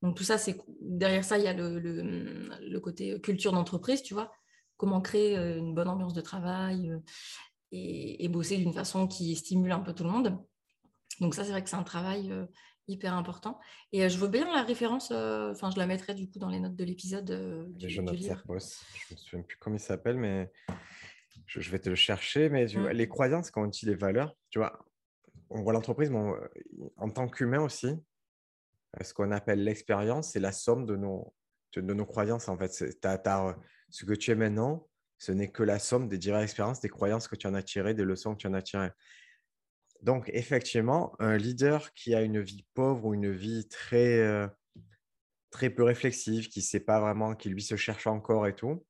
Donc tout ça, c'est derrière ça, il y a le, côté culture d'entreprise, tu vois, comment créer euh, une bonne ambiance de travail euh, et, bosser d'une façon qui stimule un peu tout le monde. Donc ça, c'est vrai que c'est un travail euh, hyper important. Et euh, je veux bien la référence, euh, enfin, je la mettrai du coup dans les notes de l'épisode. Euh, je note Je me souviens plus comment il s'appelle, mais je, vais te le chercher. Mais mmh. les croyances, quand on dit les valeurs, tu vois, on voit l'entreprise, mais en tant qu'humain aussi, ce qu'on appelle l'expérience, c'est la somme de nos, de, nos croyances. En fait, ce que tu es maintenant, ce n'est que la somme des diverses expériences, des croyances que tu en as tirées, des leçons que tu en as tirées. Donc, effectivement, un leader qui a une vie pauvre ou une vie très, euh, très peu réflexive, qui ne sait pas vraiment, qui lui se cherche encore et tout,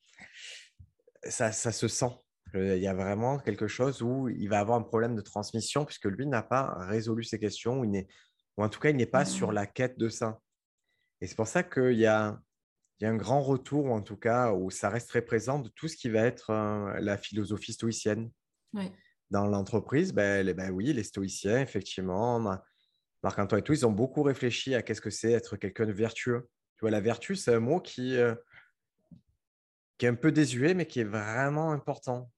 ça, ça se sent. Il y a vraiment quelque chose où il va avoir un problème de transmission puisque lui n'a pas résolu ces questions ou, ou en tout cas, il n'est pas sur mmh. la quête de ça. Et c'est pour ça qu'il y a, il y a un grand retour, ou en tout cas, où ça reste très présent de tout ce qui va être euh, la philosophie stoïcienne. Oui dans l'entreprise, ben, ben, oui, les stoïciens, effectivement, Marc-Antoine et tout, ils ont beaucoup réfléchi à qu'est-ce que c'est être quelqu'un de vertueux. Tu vois, la vertu, c'est un mot qui, euh, qui est un peu désuet, mais qui est vraiment important.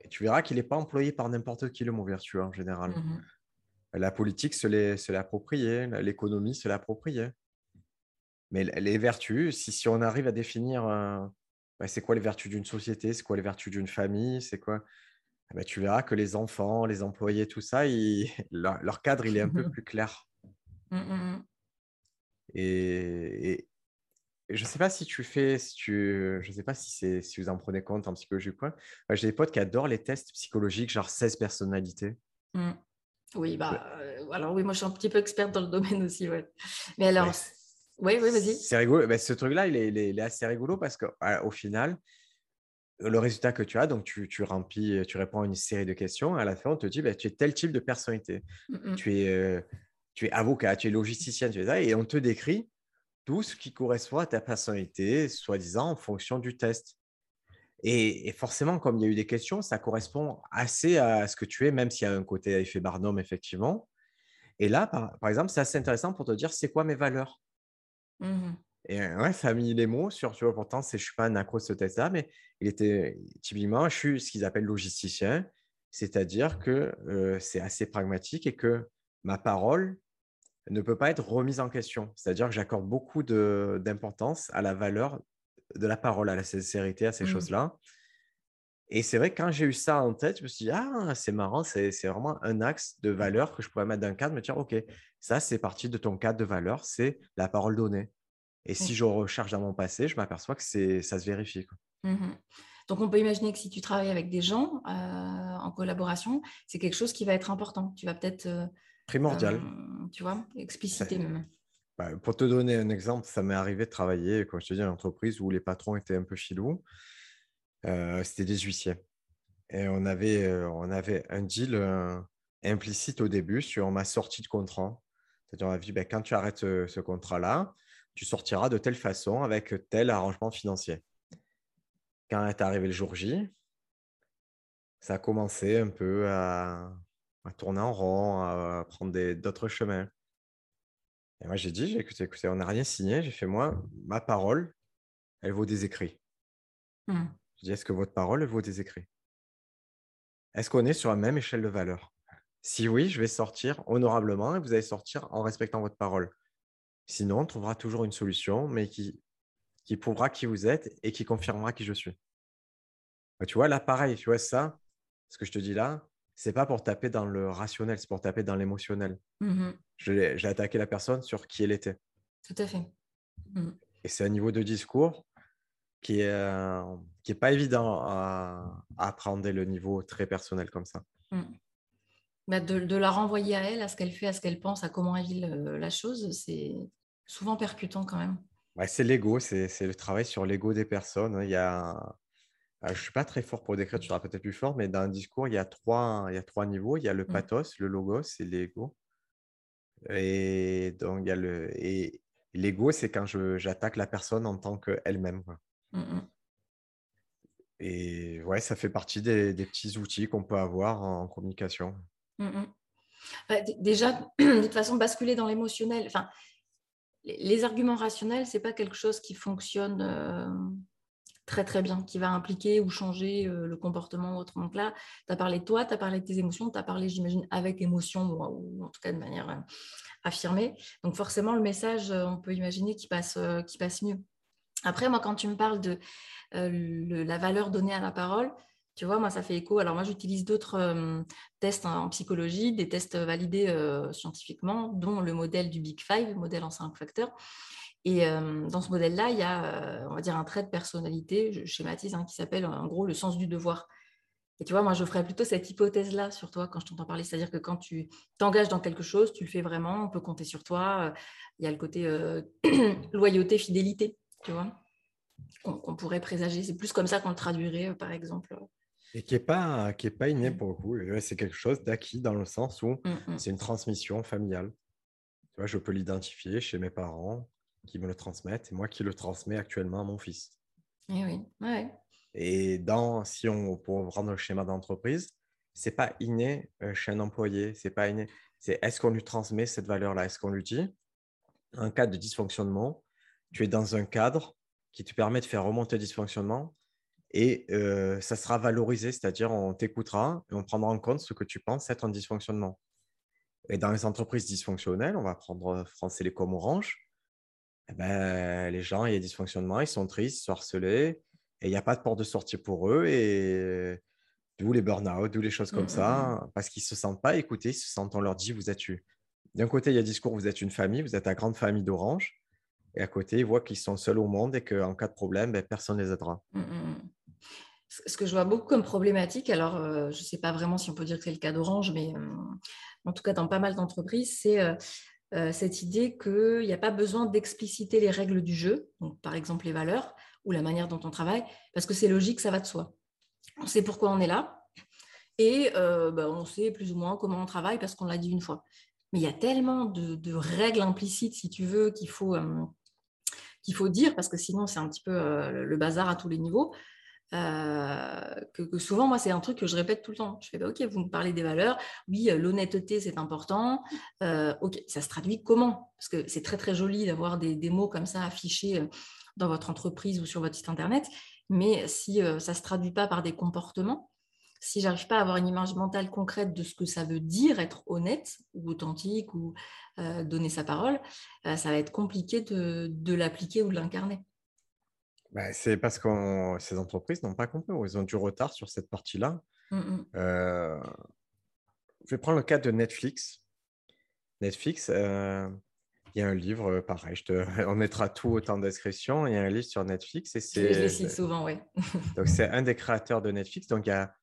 Et tu verras qu'il n'est pas employé par n'importe qui, le mot vertueux en général. Mmh la politique se l'est appropriée, l'économie se l'appropriée. Mais les vertus, si, si on arrive à définir euh, bah, c'est quoi les vertus d'une société, c'est quoi les vertus d'une famille, c'est quoi eh ben, tu verras que les enfants, les employés, tout ça, leur, cadre, il est un peu plus clair. Mmh, mmh, mmh. Et, je ne sais pas si tu fais, si tu, je sais pas si, si vous en prenez compte un petit peu. J'ai des potes qui adorent les tests psychologiques, genre 16 personnalités. Oui, bah, euh, alors oui, moi je suis un petit peu experte dans le domaine aussi, ouais. Mais alors, oui, oui, vas-y. C'est rigolo. Ben, ce truc-là, il, il, est assez rigolo parce qu'au final, le résultat que tu as, donc tu, tu, remplis, tu réponds à une série de questions. À la fin, on te dit, bah, tu es tel type de personnalité. Mmh tu, es, euh, tu es avocat, tu es logisticien, tu es ça, et on te décrit tout ce qui correspond à ta personnalité, soi-disant en fonction du test. Et, forcément, comme il y a eu des questions, ça correspond assez à ce que tu es, même s'il y a un côté effet Barnum, effectivement. Et là, par, exemple, c'est assez intéressant pour te dire, c'est quoi mes valeurs? Mmh et ouais, famille les mots sur, tu vois, pourtant, je ne suis pas un accro de ce test-là, mais il était typiquement, je suis ce qu'ils appellent logisticien, c'est-à-dire que c'est assez pragmatique et que ma parole ne peut pas être remise en question. C'est-à-dire que j'accorde beaucoup d'importance à la valeur de la parole, à la sincérité, à ces mmh. choses-là. Et c'est vrai que quand j'ai eu ça en tête, je me suis dit, ah, c'est marrant, c'est vraiment un axe de valeur que je pourrais mettre dans le cadre, me dire, OK, ça, c'est partie de ton cadre de valeur, c'est la parole donnée. Et si je recherche dans mon passé, je m'aperçois que ça se vérifie. Mmh Donc, on peut imaginer que si tu travailles avec des gens euh, en collaboration, c'est quelque chose qui va être important. Tu vas peut-être. Euh, Primordial. Euh, tu vois, expliciter même. Bah, pour te donner un exemple, ça m'est arrivé de travailler, comme je te dis, en entreprise où les patrons étaient un peu filous. C'était des huissiers. Et on avait, on avait un deal implicite au début sur ma sortie de contrat. C'est-à-dire, on a dit, ben, quand tu arrêtes ce contrat-là, tu sortiras de telle façon avec tel arrangement financier. Quand est arrivé le jour J, ça a commencé un peu à, tourner en rond, à prendre d'autres chemins. Et moi, j'ai dit, écoutez, écoutez, on n'a rien signé. J'ai fait, moi, ma parole, elle vaut des écrits. Mmh. Je dis, est-ce que votre parole, elle vaut des écrits? Est-ce qu'on est sur la même échelle de valeur? Si oui, je vais sortir honorablement et vous allez sortir en respectant votre parole. Sinon, on trouvera toujours une solution, mais qui, qui prouvera qui vous êtes et qui confirmera qui je suis. Bah, tu vois, là, pareil, tu vois, ça, ce que je te dis là, c'est pas pour taper dans le rationnel, c'est pour taper dans l'émotionnel. Mmh j'ai attaqué la personne sur qui elle était. Tout à fait. Mmh. Et c'est un niveau de discours qui est, euh, qui est pas évident à, à, apprendre le niveau très personnel comme ça. Mmh. Bah, de, de, la renvoyer à elle, à ce qu'elle fait, à ce qu'elle pense, à comment elle vit la chose, c'est souvent percutant quand même. c'est l'ego, c'est le travail sur l'ego des personnes. Il y a, je ne suis pas très fort pour décrire, tu seras peut-être plus fort, mais dans un discours, il y a trois, il y a trois niveaux. Il y a le mmh. pathos, le logos et l'ego. Et donc, il y a le. Et l'ego, c'est quand j'attaque la personne en tant qu'elle-même. Mmh et ouais, ça fait partie des, petits outils qu'on peut avoir en communication. Mmh bah, déjà, de toute façon, basculer dans l'émotionnel. Enfin, les arguments rationnels, c'est pas quelque chose qui fonctionne euh, très très bien, qui va impliquer ou changer euh, le comportement autre. Donc là, tu as parlé de toi, tu as parlé de tes émotions, tu as parlé, j'imagine, avec émotion ou, en tout cas de manière euh, affirmée. Donc forcément, le message, on peut imaginer qu'il passe, passe mieux. Après, moi, quand tu me parles de la valeur donnée à la parole, tu vois, moi, ça fait écho. Alors, moi, j'utilise d'autres euh, tests en psychologie, des tests validés euh, scientifiquement, dont le modèle du Big Five, le modèle en cinq facteurs. Et euh, dans ce modèle-là, il y a, on va dire, un trait de personnalité, je schématise, hein, qui s'appelle en gros le sens du devoir. Et tu vois, moi, je ferais plutôt cette hypothèse-là sur toi quand je t'entends parler. C'est-à-dire que quand tu t'engages dans quelque chose, tu le fais vraiment, on peut compter sur toi. Il y a le côté loyauté, fidélité, tu vois, qu'on pourrait présager. C'est plus comme ça qu'on le traduirait, par exemple, et qui n'est pas, qui est pas inné mmh. pour le coup. C'est quelque chose d'acquis dans le sens où mmh, mmh. c'est une transmission familiale. Tu vois, je peux l'identifier chez mes parents qui me le transmettent et moi qui le transmets actuellement à mon fils. Et eh oui, ouais. Et dans, si on, pour rendre le schéma d'entreprise, c'est pas inné chez un employé, c'est pas inné. C'est est-ce qu'on lui transmet cette valeur-là? Est-ce qu'on lui dit, en cas de dysfonctionnement, tu es dans un cadre qui te permet de faire remonter le dysfonctionnement et ça sera valorisé, c'est-à-dire on t'écoutera et on prendra en compte ce que tu penses être un dysfonctionnement. Et dans les entreprises dysfonctionnelles, on va prendre France Télécom Orange, eh ben, les gens, il y a des dysfonctionnements, ils sont tristes, ils sont harcelés, et il n'y a pas de porte de sortie pour eux, et d'où les burn-out, d'où les choses comme mmh, ça, mmh. parce qu'ils ne se sentent pas écoutés, ils se sentent, on leur dit, vous êtes D'un côté, il y a le discours, vous êtes une famille, vous êtes la grande famille d'Orange, et à côté, ils voient qu'ils sont seuls au monde et qu'en cas de problème, ben, personne ne les aidera. Ce que je vois beaucoup comme problématique, alors euh, je ne sais pas vraiment si on peut dire que c'est le cas d'Orange, mais euh, en tout cas dans pas mal d'entreprises, c'est euh, cette idée qu'il n'y a pas besoin d'expliciter les règles du jeu, donc par exemple les valeurs ou la manière dont on travaille, parce que c'est logique, ça va de soi. On sait pourquoi on est là et bah, on sait plus ou moins comment on travaille parce qu'on l'a dit une fois. Mais il y a tellement de, règles implicites, si tu veux, qu'il faut, qu'il faut dire, parce que sinon c'est un petit peu le bazar à tous les niveaux. Euh, que, souvent, moi, c'est un truc que je répète tout le temps. Je fais, bah, OK, vous me parlez des valeurs. Oui, euh, l'honnêteté, c'est important. Euh, OK, ça se traduit comment? Parce que c'est très, très joli d'avoir des, mots comme ça affichés dans votre entreprise ou sur votre site Internet. Mais si ça ne se traduit pas par des comportements, si j'arrive pas à avoir une image mentale concrète de ce que ça veut dire être honnête ou authentique ou donner sa parole, ça va être compliqué de l'appliquer ou de l'incarner. Bah, c'est parce que ces entreprises n'ont pas compris, ils ont du retard sur cette partie-là. Mmh. Euh, je vais prendre le cas de Netflix. Netflix, euh, il y a un livre, euh, pareil, je te, on mettra tout autant de description. Il y a un livre sur Netflix. Et c'est, je le cite souvent, oui. donc, c'est un des créateurs de Netflix. Donc, il y a,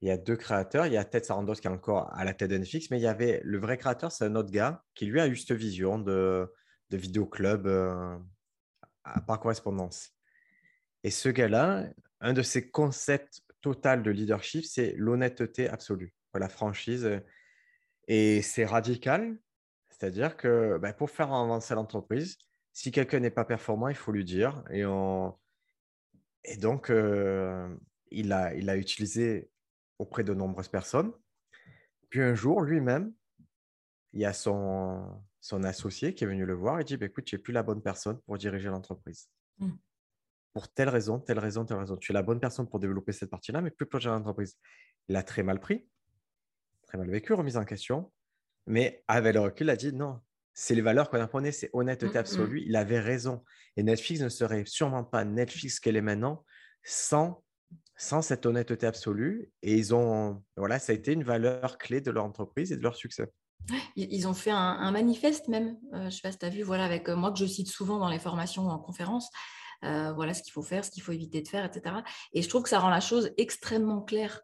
y a deux créateurs. Il y a Ted Sarandos qui est encore à la tête de Netflix, mais il y avait le vrai créateur, c'est un autre gars qui, lui, a eu cette vision de, de vidéoclub par correspondance. Et ce gars-là, un de ses concepts total de leadership, c'est l'honnêteté absolue, la franchise. Et c'est radical, c'est-à-dire que ben, pour faire avancer l'entreprise, si quelqu'un n'est pas performant, il faut lui dire. Et, on... et donc, euh, il, a, il a utilisé auprès de nombreuses personnes. Puis un jour, lui-même, il y a son, son associé qui est venu le voir et dit bah, Écoute, tu n'es plus la bonne personne pour diriger l'entreprise. Mmh pour telle raison, telle raison, telle raison. Tu es la bonne personne pour développer cette partie-là, mais plus proche de l'entreprise. Il a très mal pris, très mal vécu, remise en question, mais avec le recul, il a dit non, c'est les valeurs qu'on apprenait, c'est honnêteté mmh, mmh. absolue. Il avait raison. Et Netflix ne serait sûrement pas Netflix qu'elle est maintenant sans, sans cette honnêteté absolue. Et ils ont, voilà, ça a été une valeur clé de leur entreprise et de leur succès. Ils ont fait un, manifeste même, euh, je ne sais pas si tu as vu, voilà, avec euh, moi que je cite souvent dans les formations ou en conférence. Euh, voilà ce qu'il faut faire, ce qu'il faut éviter de faire, etc. Et je trouve que ça rend la chose extrêmement claire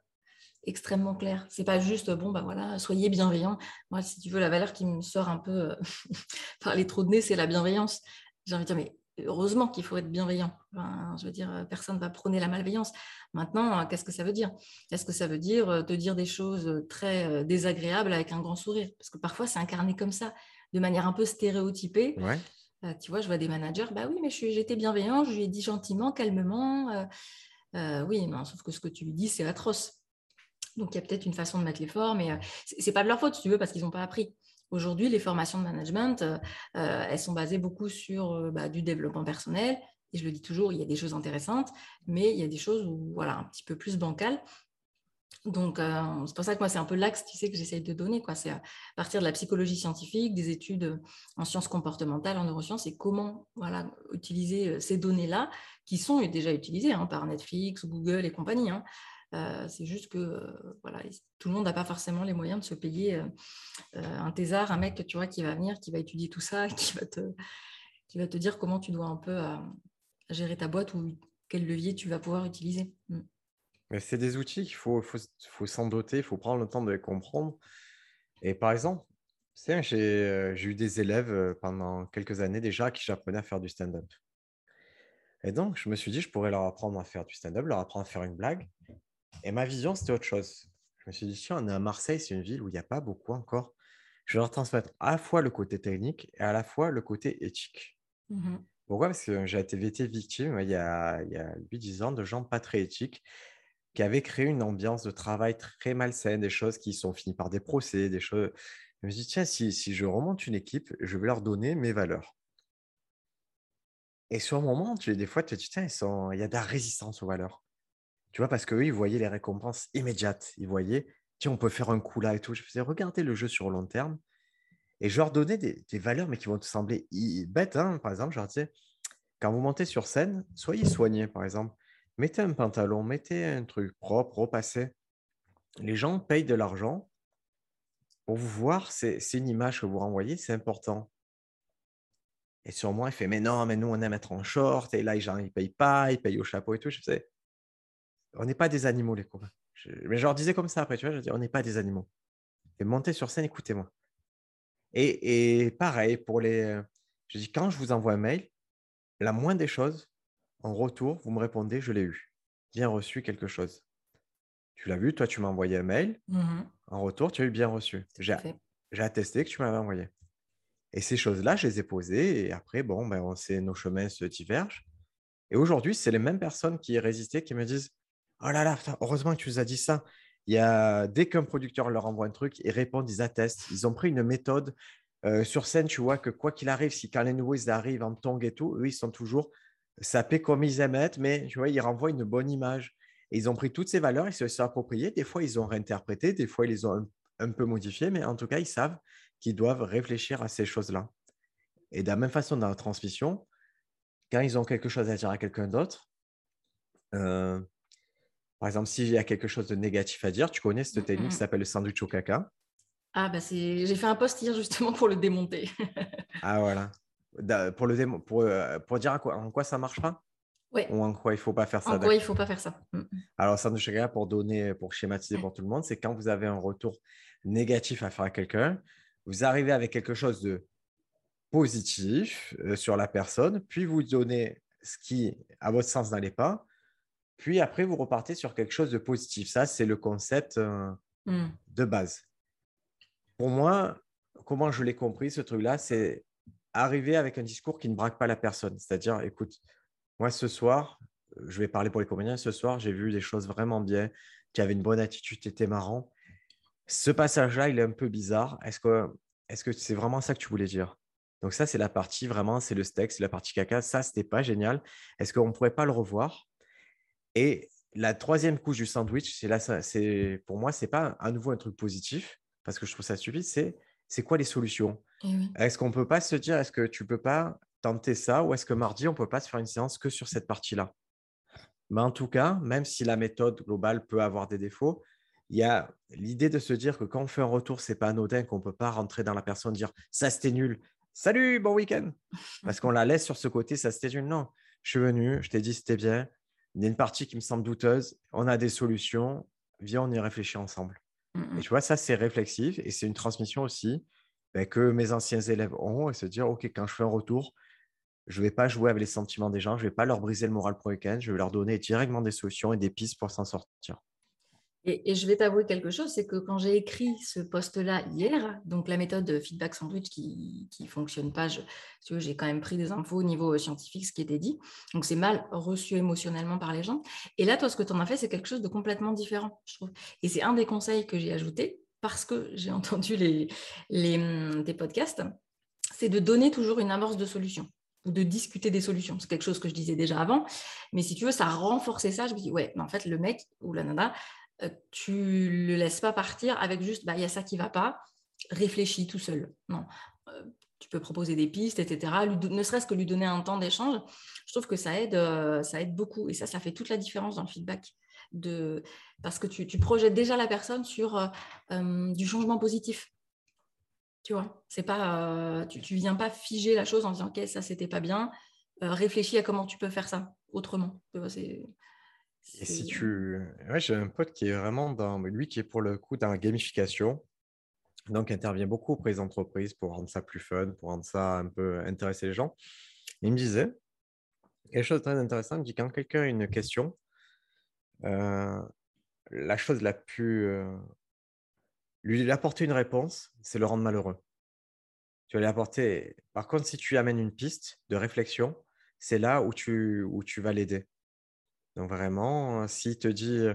extrêmement claire. C'est pas juste bon bah voilà, soyez bienveillant. Moi, si tu veux, la valeur qui me sort un peu euh, par les trous de nez, c'est la bienveillance. J'ai envie de dire, mais heureusement qu'il faut être bienveillant. je veux dire, personne ne va prôner la malveillance. Maintenant, qu'est-ce que ça veut dire? Est-ce que ça veut dire euh, te dire des choses très désagréables avec un grand sourire? Parce que parfois, c'est incarné comme ça, de manière un peu stéréotypée. Euh, tu vois, je vois des managers, bah oui, mais j'étais bienveillant, je lui ai dit gentiment, calmement. Euh, euh, oui, mais sauf que ce que tu lui dis, c'est atroce. Donc, il y a peut-être une façon de mettre l'effort, mais ce n'est pas de leur faute, si tu veux, parce qu'ils n'ont pas appris. Aujourd'hui, les formations de management, elles sont basées beaucoup sur bah, du développement personnel. Et je le dis toujours, il y a des choses intéressantes, mais il y a des choses où, voilà, un petit peu plus bancales. Donc, euh, c'est pour ça que moi, c'est un peu l'axe, tu sais, que j'essaye de donner. C'est à partir de la psychologie scientifique, des études en sciences comportementales, en neurosciences, et comment voilà, utiliser euh, ces données-là, qui sont déjà utilisées hein, par Netflix, Google et compagnie. Hein. Euh, c'est juste que voilà, tout le monde n'a pas forcément les moyens de se payer un thésard, un mec tu vois, qui va venir, qui va étudier tout ça, qui va te, qui va te dire comment tu dois un peu gérer ta boîte ou quel levier tu vas pouvoir utiliser. Mm. Mais c'est des outils qu'il faut, faut, faut s'en doter, il faut prendre le temps de les comprendre. Et par exemple, j'ai eu des élèves pendant quelques années déjà à qui j'apprenais à faire du stand-up. Et donc, je me suis dit, je pourrais leur apprendre à faire du stand-up, leur apprendre à faire une blague. Et ma vision, c'était autre chose. Je me suis dit, tiens, on est à Marseille, c'est une ville où il n'y a pas beaucoup encore. Je vais leur transmettre à la fois le côté technique et à la fois le côté éthique. Mmh Pourquoi? Parce que j'ai été victime il y a, il y a 8-10 ans de gens pas très éthiques qui avait créé une ambiance de travail très malsaine, des choses qui sont finies par des procès, des choses. Je me dis, tiens, si, je remonte une équipe, je vais leur donner mes valeurs. Et sur un moment, tu, des fois, tu te dis, tiens, il y a de la résistance aux valeurs. Tu vois, parce qu'eux, ils voyaient les récompenses immédiates. Ils voyaient, tiens, on peut faire un coup là et tout. Je faisais, regarder le jeu sur le long terme. Et je leur donnais des, valeurs, mais qui vont te sembler bêtes. Hein. Par exemple, je leur disais, quand vous montez sur scène, soyez soignés, par exemple. Mettez un pantalon, mettez un truc propre, repassez. Les gens payent de l'argent pour vous voir. C'est une image que vous renvoyez, c'est important. Et sur moi, il fait Mais non, mais nous, on aime être en short. Et là, les gens, ils ne payent pas, ils payent au chapeau et tout. Je faisais On n'est pas des animaux, les copains. mais je leur disais comme ça après, tu vois, je dis On n'est pas des animaux. Et montez sur scène, écoutez-moi. Et, pareil, pour les. Je dis Quand je vous envoie un mail, la moindre des choses, en retour, vous me répondez Je l'ai eu. Bien reçu quelque chose. Tu l'as vu, toi, tu m'as envoyé un mail. Mmh en retour, tu as eu bien reçu. J'ai attesté que tu m'avais envoyé. Et ces choses-là, je les ai posées et après, bon, ben, on sait, nos chemins se divergent. Et aujourd'hui, c'est les mêmes personnes qui résistaient qui me disent Oh là là, heureusement que tu nous as dit ça. Il y a, dès qu'un producteur leur envoie un truc, ils répondent, ils attestent. Ils ont pris une méthode. Euh, sur scène, tu vois que quoi qu'il arrive, si quand les nouveaux ils arrivent en tong et tout, eux, ils sont toujours sapés comme ils aiment être, mais tu vois, ils renvoient une bonne image. Et ils ont pris toutes ces valeurs, ils se sont appropriés. Des fois, ils ont réinterprété, des fois, ils les ont un peu modifiées, mais en tout cas, ils savent qui doivent réfléchir à ces choses-là. Et de la même façon, dans la transmission, quand ils ont quelque chose à dire à quelqu'un d'autre, euh, par exemple, s'il y a quelque chose de négatif à dire, tu connais cette technique qui s'appelle le sandwich au caca? Ah, bah j'ai fait un post hier justement pour le démonter. ah, voilà. Pour, le pour, euh, pour dire quoi, en quoi ça marche pas Oui. Ou en quoi il ne faut pas faire ça En quoi il ne faut pas faire ça. Alors, sandwich au caca, pour donner, pour schématiser pour tout le monde, c'est quand vous avez un retour négatif à faire à quelqu'un, vous arrivez avec quelque chose de positif euh, sur la personne, puis vous donnez ce qui, à votre sens, n'allait pas, puis après, vous repartez sur quelque chose de positif. Ça, c'est le concept euh, mmh. de base. Pour moi, comment je l'ai compris, ce truc-là, c'est arriver avec un discours qui ne braque pas la personne. C'est-à-dire, écoute, moi, ce soir, je vais parler pour les comédiens, ce soir, j'ai vu des choses vraiment bien, qui avaient une bonne attitude, tu étais marrant ce passage-là, il est un peu bizarre. Est-ce que est-ce c'est vraiment ça que tu voulais dire? Donc ça, c'est la partie vraiment, c'est le steak, c'est la partie caca. Ça, c'était pas génial. Est-ce qu'on ne pourrait pas le revoir? Et la troisième couche du sandwich, c'est là, c'est pour moi, c'est pas à nouveau un truc positif parce que je trouve ça suffit. C'est c'est quoi les solutions? Eh Est-ce qu'on peut pas se dire, est-ce que tu peux pas tenter ça ou est-ce que mardi on peut pas se faire une séance que sur cette partie-là? Mais en tout cas, même si la méthode globale peut avoir des défauts, il y a l'idée de se dire que quand on fait un retour, c'est pas anodin, qu'on ne peut pas rentrer dans la personne et dire ça c'était nul, salut, bon week-end. Parce qu'on la laisse sur ce côté, ça c'était nul. Non, je suis venu, je t'ai dit c'était bien. Il y a une partie qui me semble douteuse, on a des solutions, viens, on y réfléchit ensemble. Et tu vois, ça c'est réflexif et c'est une transmission aussi ben, que mes anciens élèves ont et se dire ok, quand je fais un retour, je ne vais pas jouer avec les sentiments des gens, je ne vais pas leur briser le moral pour le week-end, je vais leur donner directement des solutions et des pistes pour s'en sortir. Et, je vais t'avouer quelque chose, c'est que quand j'ai écrit ce post-là hier, donc la méthode feedback sandwich qui ne fonctionne pas, j'ai quand même pris des infos au niveau scientifique, ce qui était dit. Donc c'est mal reçu émotionnellement par les gens. Et là, toi, ce que tu en as fait, c'est quelque chose de complètement différent, je trouve. Et c'est un des conseils que j'ai ajouté parce que j'ai entendu les, les, hum, tes podcasts, c'est de donner toujours une amorce de solution ou de discuter des solutions. C'est quelque chose que je disais déjà avant, mais si tu veux, ça a renforcé ça. Je me dis, ouais, mais en fait, le mec ou la nana, tu le laisses pas partir avec juste bah il y a ça qui va pas, réfléchis tout seul. Non, euh, tu peux proposer des pistes, etc. ne serait-ce que lui donner un temps d'échange. Je trouve que ça aide, euh, ça aide beaucoup et ça, ça fait toute la différence dans le feedback. Parce que tu, projettes déjà la personne sur du changement positif. Tu vois, c'est pas, tu, viens pas figer la chose en disant ok ça c'était pas bien. réfléchis à comment tu peux faire ça autrement. Et si tu. Ouais, j'ai un pote qui est vraiment dans. Lui qui est pour le coup dans la gamification. Donc, il intervient beaucoup auprès des entreprises pour rendre ça plus fun, pour rendre ça un peu intéresser les gens. Il me disait quelque chose de très intéressant. Il me dit quand quelqu'un a une question, euh, la chose la plus. Euh, lui apporter une réponse, c'est le rendre malheureux. Tu vas lui apporter. Par contre, si tu amènes une piste de réflexion, c'est là où tu, où tu vas l'aider. Donc vraiment, s'il te dit euh,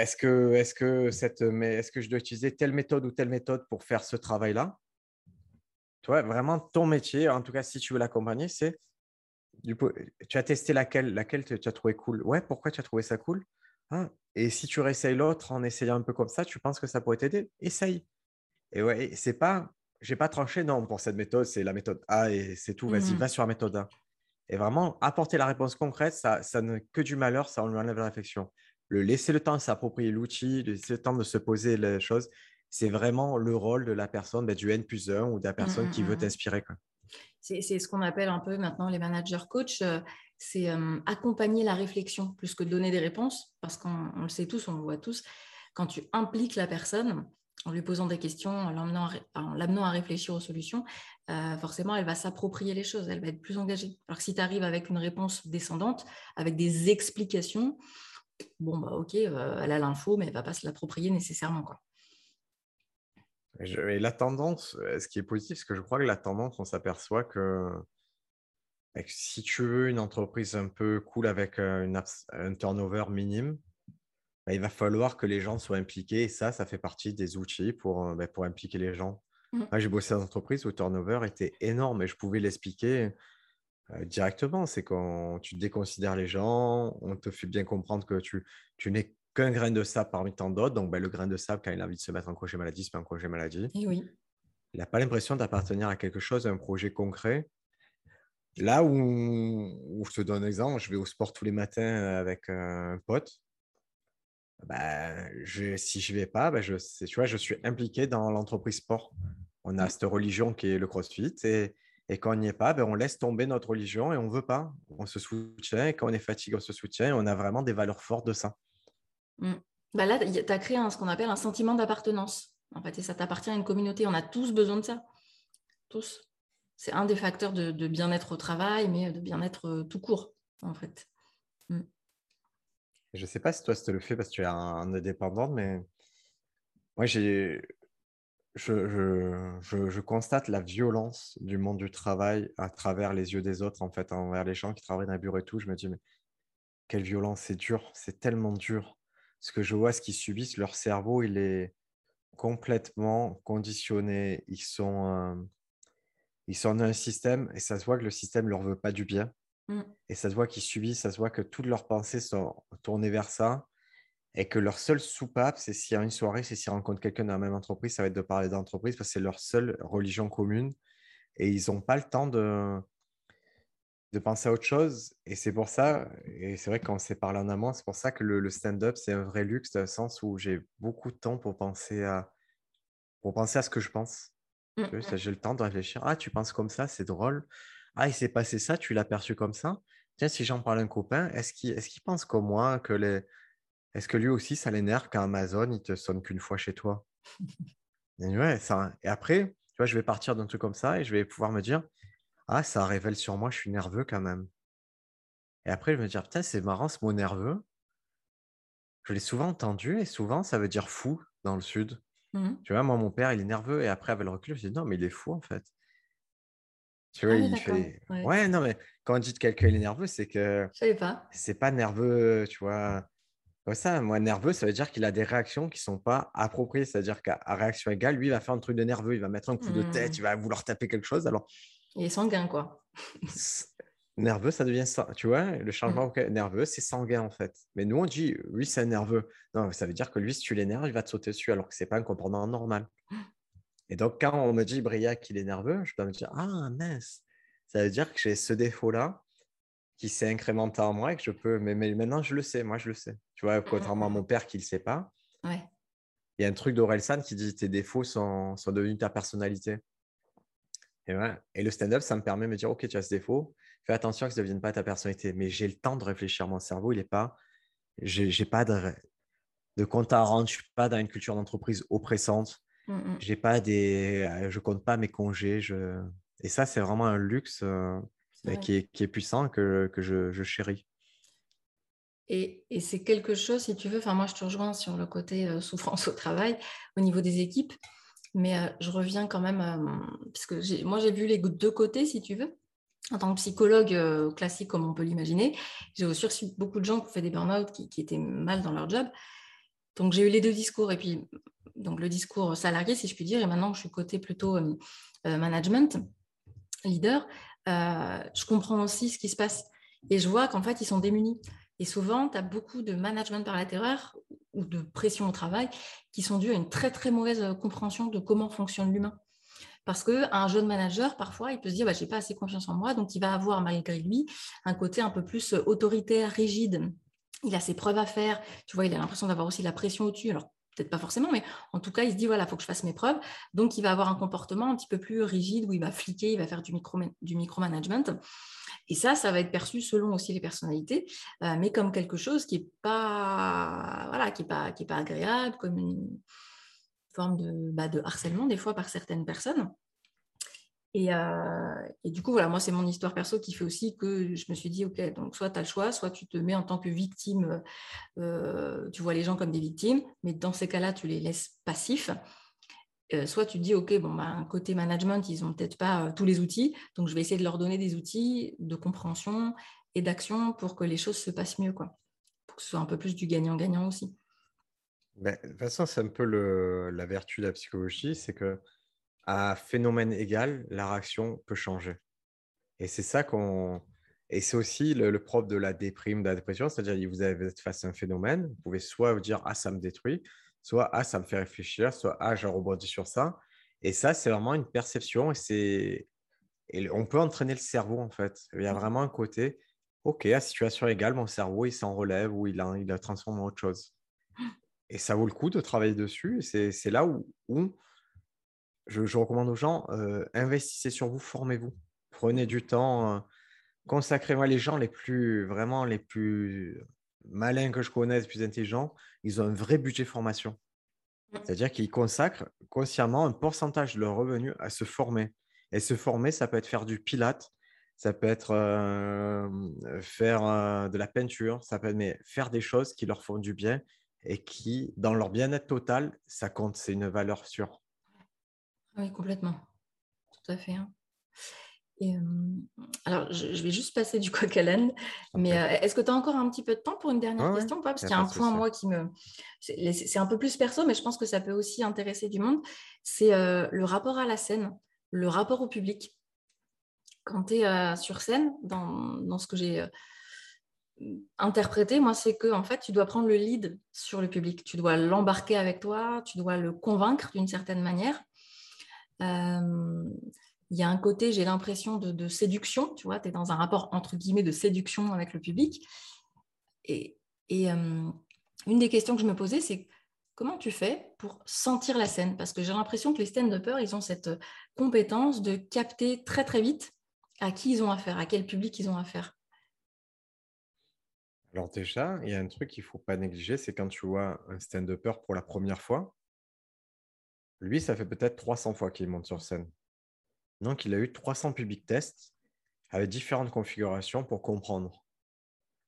est-ce que, est que, cette, est que je dois utiliser telle méthode ou telle méthode pour faire ce travail-là? Tu vois, vraiment, ton métier, en tout cas, si tu veux l'accompagner, c'est tu as testé laquelle, laquelle tu, as trouvé cool? Ouais, pourquoi tu as trouvé ça cool? Ah, Et si tu réessayes l'autre en essayant un peu comme ça, tu penses que ça pourrait t'aider? Essaye. Et ouais, c'est pas, j'ai pas tranché, non, pour cette méthode, c'est la méthode A et c'est tout. Vas-y, mmh va sur la méthode A. Et vraiment, apporter la réponse concrète, ça, ça n'est que du malheur, ça enlève la réflexion le laisser le temps de s'approprier l'outil, laisser le temps de se poser les choses, c'est vraiment le rôle de la personne, ben, du N plus 1 ou de la mmh, personne qui veut mmh. t'inspirer. C'est ce qu'on appelle un peu maintenant les managers coach, euh, c'est accompagner la réflexion plus que donner des réponses, parce qu'on le sait tous, on le voit tous, quand tu impliques la personne en lui posant des questions, en l'amenant à, réfléchir aux solutions, euh, forcément, elle va s'approprier les choses, elle va être plus engagée. Alors que si tu arrives avec une réponse descendante, avec des explications, bon, bah, ok, euh, elle a l'info, mais elle va pas se l'approprier nécessairement. Quoi. Et la tendance, euh, ce qui est positif, c'est que je crois que la tendance, on s'aperçoit que, si tu veux une entreprise un peu cool avec un turnover minime, bah, il va falloir que les gens soient impliqués. Et ça, ça fait partie des outils pour, bah, pour impliquer les gens. Mmh. Moi, j'ai bossé dans une entreprise où le turnover était énorme et je pouvais l'expliquer directement. C'est quand tu déconsidères les gens, on te fait bien comprendre que tu, tu n'es qu'un grain de sable parmi tant d'autres. Donc, ben, le grain de sable, quand il a envie de se mettre en congé maladie, c'est pas un congé maladie. Et oui. Il n'a pas l'impression d'appartenir à quelque chose, à un projet concret. Là où, je te donne un exemple, je vais au sport tous les matins avec un pote. Ben, je, si je ne vais pas, ben je, tu vois, je suis impliqué dans l'entreprise sport. On a mmh. cette religion qui est le CrossFit et, et quand on n'y est pas, ben, on laisse tomber notre religion et on ne veut pas. On se soutient. Et quand on est fatigué, on se soutient. Et on a vraiment des valeurs fortes de ça. Mmh. Bah là, tu as créé ce qu'on appelle un sentiment d'appartenance. En fait, et ça t'appartient à une communauté. On a tous besoin de ça. Tous. C'est un des facteurs de, bien-être au travail, mais de bien-être euh, tout court, en fait. Je ne sais pas si toi, tu le fais parce que tu es un indépendant, mais moi, j'ai je, constate la violence du monde du travail à travers les yeux des autres, en fait, envers les gens qui travaillent dans les bureaux et tout. Je me dis, mais quelle violence, c'est dur, c'est tellement dur. Ce que je vois, ce qu'ils subissent, leur cerveau, il est complètement conditionné. Ils sont, euh, ils sont dans un système et ça se voit que le système leur veut pas du bien. Mmh. Et ça se voit qu'ils subissent, ça se voit que toutes leurs pensées sont tournées vers ça et que leur seule soupape, c'est s'il y a une soirée, c'est s'ils rencontrent quelqu'un dans la même entreprise, ça va être de parler d'entreprise parce que c'est leur seule religion commune et ils n'ont pas le temps de, de penser à autre chose. Et c'est pour ça, et c'est vrai qu'on s'est parlé en amont, c'est pour ça que le, stand-up, c'est un vrai luxe dans le sens où j'ai beaucoup de temps pour penser à, pour penser à ce que je pense. Mmh, mmh. J'ai le temps de réfléchir. Ah, tu penses comme ça, c'est drôle. Ah, il s'est passé ça, tu l'as perçu comme ça? Tiens, si j'en parle à un copain, est-ce qu'il est pense comme moi que les, est-ce que lui aussi, ça l'énerve quand Amazon, il te sonne qu'une fois chez toi? Et, ouais, ça... et après, tu vois, je vais partir d'un truc comme ça et je vais pouvoir me dire, ah, ça révèle sur moi, je suis nerveux quand même. Et après, je vais me dire, putain, c'est marrant ce mot nerveux. Je l'ai souvent entendu et souvent, ça veut dire fou dans le sud. Mmh tu vois, moi, mon père, il est nerveux et après, avec le recul, je me dis, non, mais il est fou en fait. Tu vois, ah il fait. Ouais. non, mais quand on dit de quelqu'un il est nerveux, c'est que. Je savais pas. C'est pas nerveux, tu vois ça, moi, nerveux, ça veut dire qu'il a des réactions qui ne sont pas appropriées. C'est-à-dire qu'à réaction égale, lui, il va faire un truc de nerveux, il va mettre un coup de tête, mmh. il va vouloir taper quelque chose. Alors, il est sanguin, quoi. nerveux, ça devient ça. Tu vois, le changement mmh. nerveux, c'est sanguin, en fait. Mais nous, on dit, lui, c'est nerveux. Non, ça veut dire que lui, si tu l'énerves, il va te sauter dessus, alors que ce n'est pas un comportement normal. Et donc, quand on me dit, Briac, qu'il est nerveux, je dois me dire, ah, mince, ça veut dire que j'ai ce défaut-là qui s'est incrémenté en moi et que je peux. Mais, maintenant, je le sais, moi, je le sais. Tu vois, contrairement à mon père qui ne le sait pas. Ouais. Il y a un truc d'Orelsan qui dit tes défauts sont, sont devenus ta personnalité. Et, ouais. et le stand-up, ça me permet de me dire ok, tu as ce défaut, fais attention que ça ne devienne pas ta personnalité. Mais j'ai le temps de réfléchir. Mon cerveau, il n'est pas. J'ai pas de, de compte à rendre. Je ne suis pas dans une culture d'entreprise oppressante. Mmh, j'ai pas des, euh, je compte pas mes congés. Je... Et ça, c'est vraiment un luxe. Euh, qui, est, qui, est, puissant, que, que je, je, chéris. Et, et c'est quelque chose, si tu veux, enfin moi je te rejoins sur le côté euh, souffrance au travail au niveau des équipes, mais euh, je reviens quand même, parce que moi j'ai vu les deux côtés, si tu veux. en tant que psychologue classique comme on peut l'imaginer, j'ai aussi reçu beaucoup de gens qui ont fait des burn-out qui, qui, étaient mal dans leur job. Donc j'ai eu les deux discours. Et puis, donc le discours salarié, si je puis dire, et maintenant je suis côté plutôt euh, euh, management, leader, je comprends aussi ce qui se passe. Et je vois qu'en fait, ils sont démunis. Et souvent, tu as beaucoup de management par la terreur ou de pression au travail qui sont dus à une très très mauvaise compréhension de comment fonctionne l'humain. Parce qu'un jeune manager, parfois, il peut se dire, bah, je n'ai pas assez confiance en moi, donc il va avoir malgré lui un côté un peu plus euh, autoritaire, rigide. Il a ses preuves à faire, tu vois, il a l'impression d'avoir aussi la pression au-dessus. Alors, peut-être pas forcément, mais en tout cas, il se dit, voilà, il faut que je fasse mes preuves. Donc, il va avoir un comportement un petit peu plus rigide où il va fliquer, il va faire du, micro, du micromanagement. Et ça, ça va être perçu selon aussi les personnalités, euh, mais comme quelque chose qui n'est pas, voilà, pas, pas agréable, comme une, forme bah, de harcèlement des fois par certaines personnes. Et, euh, et, du coup, voilà, moi, c'est mon histoire perso qui fait aussi que je me suis dit, OK, donc soit tu as le choix, soit tu te mets en tant que victime, euh, tu vois les gens comme des victimes, mais dans ces cas-là, tu les laisses passifs. Euh, soit tu te dis, OK, bon, bah, côté management, ils n'ont peut-être pas tous les outils, donc je vais essayer de leur donner des outils de compréhension et d'action pour que les choses se passent mieux, quoi. pour que ce soit un peu plus du gagnant-gagnant aussi. Ben, de toute façon, c'est un peu la vertu de la psychologie, c'est que à phénomène égal, la réaction peut changer. Et c'est ça qu'on. Et c'est aussi le, propre de la déprime, de la dépression, c'est-à-dire que vous avez face à un phénomène, vous pouvez soit vous dire ah ça me détruit, soit ah ça me fait réfléchir, soit ah je rebondis sur ça. Et ça, c'est vraiment une perception et c'est et on peut entraîner le cerveau en fait. Il y a vraiment un côté ok à situation égale, mon cerveau il s'en relève ou il, a, il la transforme en autre chose. Et ça vaut le coup de travailler dessus. C'est là où, je, recommande aux gens, euh, investissez sur vous, formez-vous. Prenez du temps, euh, consacrez-moi les gens les plus, vraiment les plus malins que je connaisse, les plus intelligents, ils ont un vrai budget formation. C'est-à-dire qu'ils consacrent consciemment un pourcentage de leur revenu à se former. Et se former, ça peut être faire du pilate, ça peut être euh, faire de la peinture, ça peut être mais faire des choses qui leur font du bien et qui, dans leur bien-être total, ça compte, c'est une valeur sûre. Oui, complètement. Tout à fait. Hein. alors, je, vais juste passer du coq à l'âne, mais est-ce que tu as encore un petit peu de temps pour une dernière question Parce qu'il y a un point, moi, qui me. C'est un peu plus perso, mais je pense que ça peut aussi intéresser du monde. C'est le rapport à la scène, le rapport au public. Quand tu es sur scène, dans, dans ce que j'ai interpréter, moi, c'est que en fait, tu dois prendre le lead sur le public. Tu dois l'embarquer avec toi, tu dois le convaincre d'une certaine manière. Euh, il y a un côté, j'ai l'impression, de, séduction. Tu vois, tu es dans un rapport entre guillemets de séduction avec le public. Et, euh, une des questions que je me posais, c'est comment tu fais pour sentir la scène? Parce que j'ai l'impression que les stand-uppers, ils ont cette compétence de capter très très vite à qui ils ont affaire, à quel public ils ont affaire. Alors déjà, il y a un truc qu'il ne faut pas négliger, c'est quand tu vois un stand-upper pour la première fois, lui, ça fait peut-être 300 fois qu'il monte sur scène. Donc, il a eu 300 public tests avec différentes configurations pour comprendre.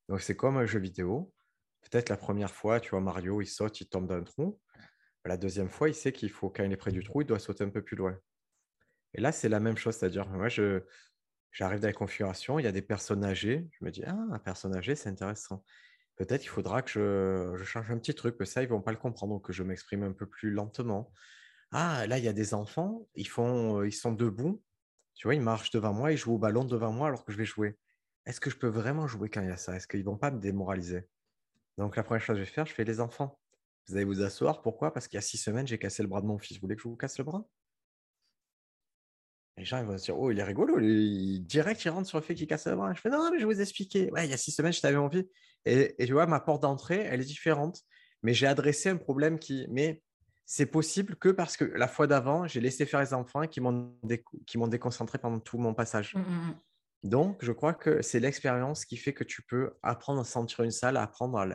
Donc, c'est comme un jeu vidéo. Peut-être la première fois, tu vois Mario, il saute, il tombe dans un trou. La deuxième fois, il sait qu'il faut, quand il est près du trou, il doit sauter un peu plus loin. Et là, c'est la même chose, c'est-à-dire, moi, je, J'arrive dans la configuration, il y a des personnes âgées. Je me dis, ah, un personne âgée, c'est intéressant. Peut-être il faudra que je, change un petit truc, que ça, ils ne vont pas le comprendre, donc que je m'exprime un peu plus lentement. Ah, là, il y a des enfants, ils, font, euh, ils sont debout. Tu vois, ils marchent devant moi, ils jouent au ballon devant moi alors que je vais jouer. Est-ce que je peux vraiment jouer quand il y a ça? Est-ce qu'ils ne vont pas me démoraliser? Donc, la première chose que je vais faire, je fais les enfants. Vous allez vous asseoir. Pourquoi? Parce qu'il y a six semaines, j'ai cassé le bras de mon fils. Vous voulez que je vous casse le bras? Les gens ils vont se dire Oh, il est rigolo, direct il rentre sur le fait qu'il casse le bras. Je fais Non, mais je vais vous expliquer. Ouais, il y a six semaines, je t'avais envie. Et, tu vois, ma porte d'entrée, elle est différente. Mais j'ai adressé un problème qui. Mais c'est possible que parce que la fois d'avant, j'ai laissé faire les enfants qui m'ont déconcentré pendant tout mon passage. Mmh, mmh, mmh. Donc, je crois que c'est l'expérience qui fait que tu peux apprendre à sentir une salle, à apprendre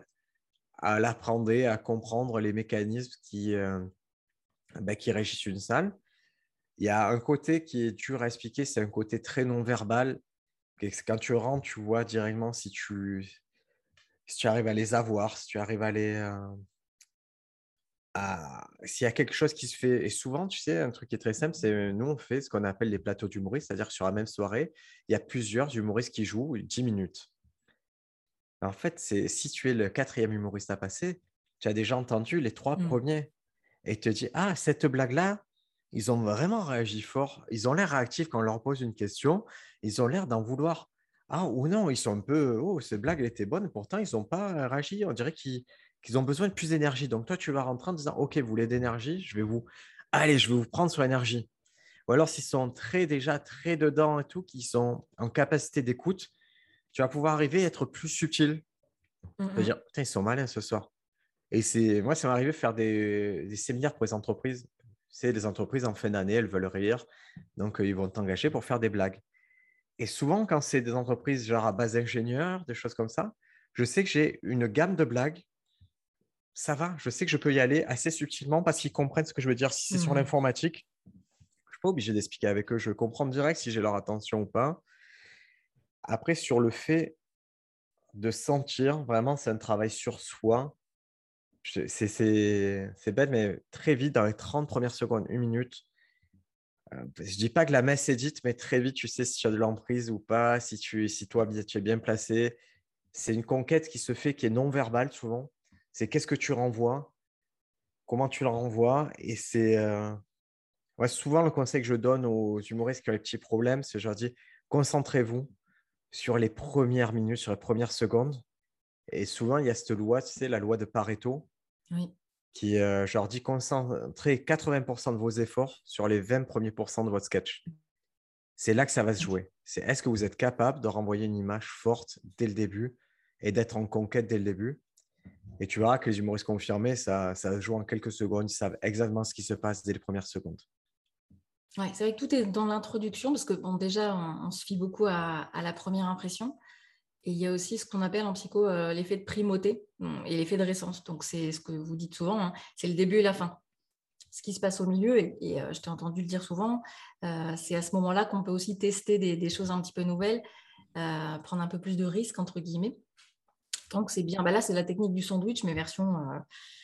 à, l'apprendre, à comprendre les mécanismes qui, euh, bah, qui régissent une salle. Il y a un côté qui est dur à expliquer, c'est un côté très non-verbal. Quand tu rentres, tu vois directement si tu, si tu arrives à les avoir, si tu arrives à les, euh, s'il y a quelque chose qui se fait, et souvent, tu sais, un truc qui est très simple, c'est nous, on fait ce qu'on appelle les plateaux d'humoristes, c'est-à-dire sur la même soirée, il y a plusieurs humoristes qui jouent 10 minutes. En fait, c'est si tu es le quatrième humoriste à passer, tu as déjà entendu les trois mmh. premiers et tu te dis Ah, cette blague-là, ils ont vraiment réagi fort. Ils ont l'air réactifs quand on leur pose une question. Ils ont l'air d'en vouloir. Ah, ou non, ils sont un peu Oh, cette blague, elle était bonne. Pourtant, ils n'ont pas réagi. On dirait qu'ils ont besoin de plus d'énergie. Donc, toi, tu vas rentrer en disant Ok, vous voulez d'énergie Je vais vous. Allez, je vais vous prendre sur l'énergie. Ou alors, s'ils sont très déjà très dedans et tout, qu'ils sont en capacité d'écoute, tu vas pouvoir arriver à être plus subtil. Mmh, mmh. dire, putain, ils sont malins ce soir. Et c'est moi, ça m'est arrivé de faire des, séminaires pour les entreprises. C'est les entreprises en fin d'année, elles veulent rire, donc euh, ils vont t'engager pour faire des blagues. Et souvent, quand c'est des entreprises genre à base ingénieur, des choses comme ça, je sais que j'ai une gamme de blagues. Ça va, je sais que je peux y aller assez subtilement parce qu'ils comprennent ce que je veux dire. Si c'est sur mmh. l'informatique, je ne suis pas obligé d'expliquer avec eux. Je comprends direct si j'ai leur attention ou pas. Après, sur le fait de sentir, vraiment, c'est un travail sur soi. C'est bête, mais très vite, dans les 30 premières secondes, une minute, euh, je ne dis pas que la messe est dite, mais très vite, tu sais si tu as de l'emprise ou pas, si, tu, si toi, tu es bien placé. C'est une conquête qui se fait, qui est non verbale souvent. C'est qu'est-ce que tu renvoies, comment tu le renvoies. Et c'est euh, souvent le conseil que je donne aux humoristes qui ont les petits problèmes, c'est je leur dis concentrez-vous sur les premières minutes, sur les premières secondes. Et souvent, il y a cette loi, tu sais, la loi de Pareto, qui, euh, je leur dis, concentrez 80% de vos efforts sur les 20 premiers pourcents de votre sketch. C'est là que ça va se jouer. C'est est-ce que vous êtes capable de renvoyer une image forte dès le début et d'être en conquête dès le début? Et tu verras que les humoristes confirmés, ça, joue en quelques secondes. Ils savent exactement ce qui se passe dès les premières secondes. Ouais, c'est vrai que tout est dans l'introduction, parce que déjà, on, se fie beaucoup à, la première impression. Et il y a aussi ce qu'on appelle en psycho euh, l'effet de primauté et l'effet de récence. Donc, c'est ce que vous dites souvent, hein, c'est le début et la fin. Ce qui se passe au milieu, et, euh, je t'ai entendu le dire souvent, euh, c'est à ce moment-là qu'on peut aussi tester des, choses un petit peu nouvelles, prendre un peu plus de risques, entre guillemets. Donc, c'est bien. Bah là, c'est la technique du sandwich, mais version.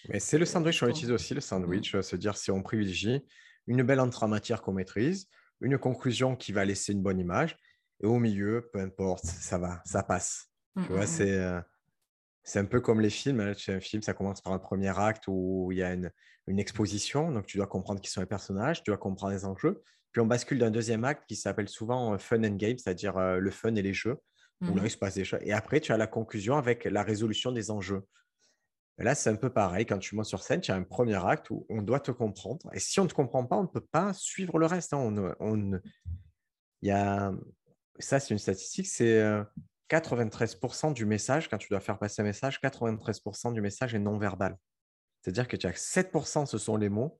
mais c'est le sandwich, on utilise aussi le sandwich, se dire si on privilégie une belle entrée en matière qu'on maîtrise, une conclusion qui va laisser une bonne image, et au milieu, peu importe, ça va, ça passe. tu vois, mmh, mmh, mmh. c'est, euh, c'est un peu comme les films. Hein. un film, ça commence par un premier acte où il y a une, une exposition, donc tu dois comprendre qui sont les personnages, tu dois comprendre les enjeux. Puis on bascule d'un deuxième acte qui s'appelle souvent euh, fun and game, c'est-à-dire euh, le fun et les jeux, où là, il se passe des choses. Et après, tu as la conclusion avec la résolution des enjeux. Là, c'est un peu pareil. Quand tu montes sur scène, tu as un premier acte où on doit te comprendre. Et si on ne te comprend pas, on ne peut pas suivre le reste. Hein. On, il y a... Ça, c'est une statistique, c'est 93% euh, du message, quand tu dois faire passer un message, 93% du message est non verbal. C'est-à-dire que tu as 7%, ce sont les mots.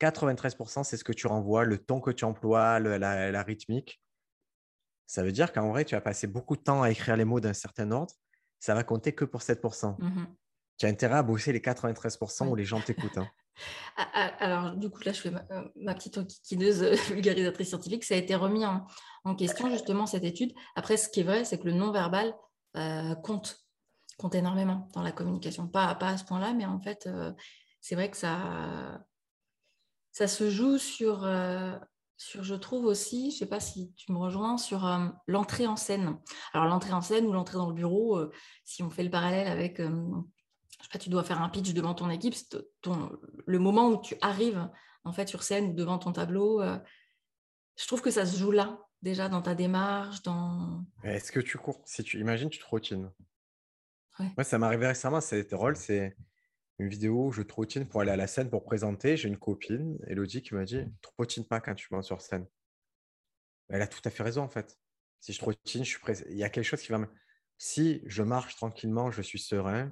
93%, c'est ce que tu renvoies, le ton que tu emploies, la, rythmique. Ça veut dire qu'en vrai, tu as passé beaucoup de temps à écrire les mots d'un certain ordre. Ça va compter que pour 7% tu as intérêt à bosser les 93% où les gens t'écoutent. Hein. Ah, ah, alors, du coup, là, je fais ma, euh, petite enquiquineuse euh, vulgarisatrice scientifique. Ça a été remis en, question, justement, cette étude. Après, ce qui est vrai, c'est que le non-verbal euh, compte, compte énormément dans la communication. Pas, pas à ce point-là, mais en fait, c'est vrai que ça, ça se joue sur, sur, je trouve aussi, je ne sais pas si tu me rejoins, sur l'entrée en scène. Alors, l'entrée en scène ou l'entrée dans le bureau, si on fait le parallèle avec tu dois faire un pitch devant ton équipe, ton, le moment où tu arrives en fait sur scène devant ton tableau, euh, je trouve que ça se joue là déjà dans ta démarche, dans. Est-ce que tu cours Si tu imagines, tu te routines. Moi, ça m'est arrivé récemment. C'est drôle, c'est une vidéo où je trottine pour aller à la scène pour présenter. J'ai une copine, Elodie, qui m'a dit trottine pas quand tu montes sur scène. Elle a tout à fait raison en fait. Si je trottine, je suis prêt. Il y a quelque chose qui va me. Si je marche tranquillement, je suis serein,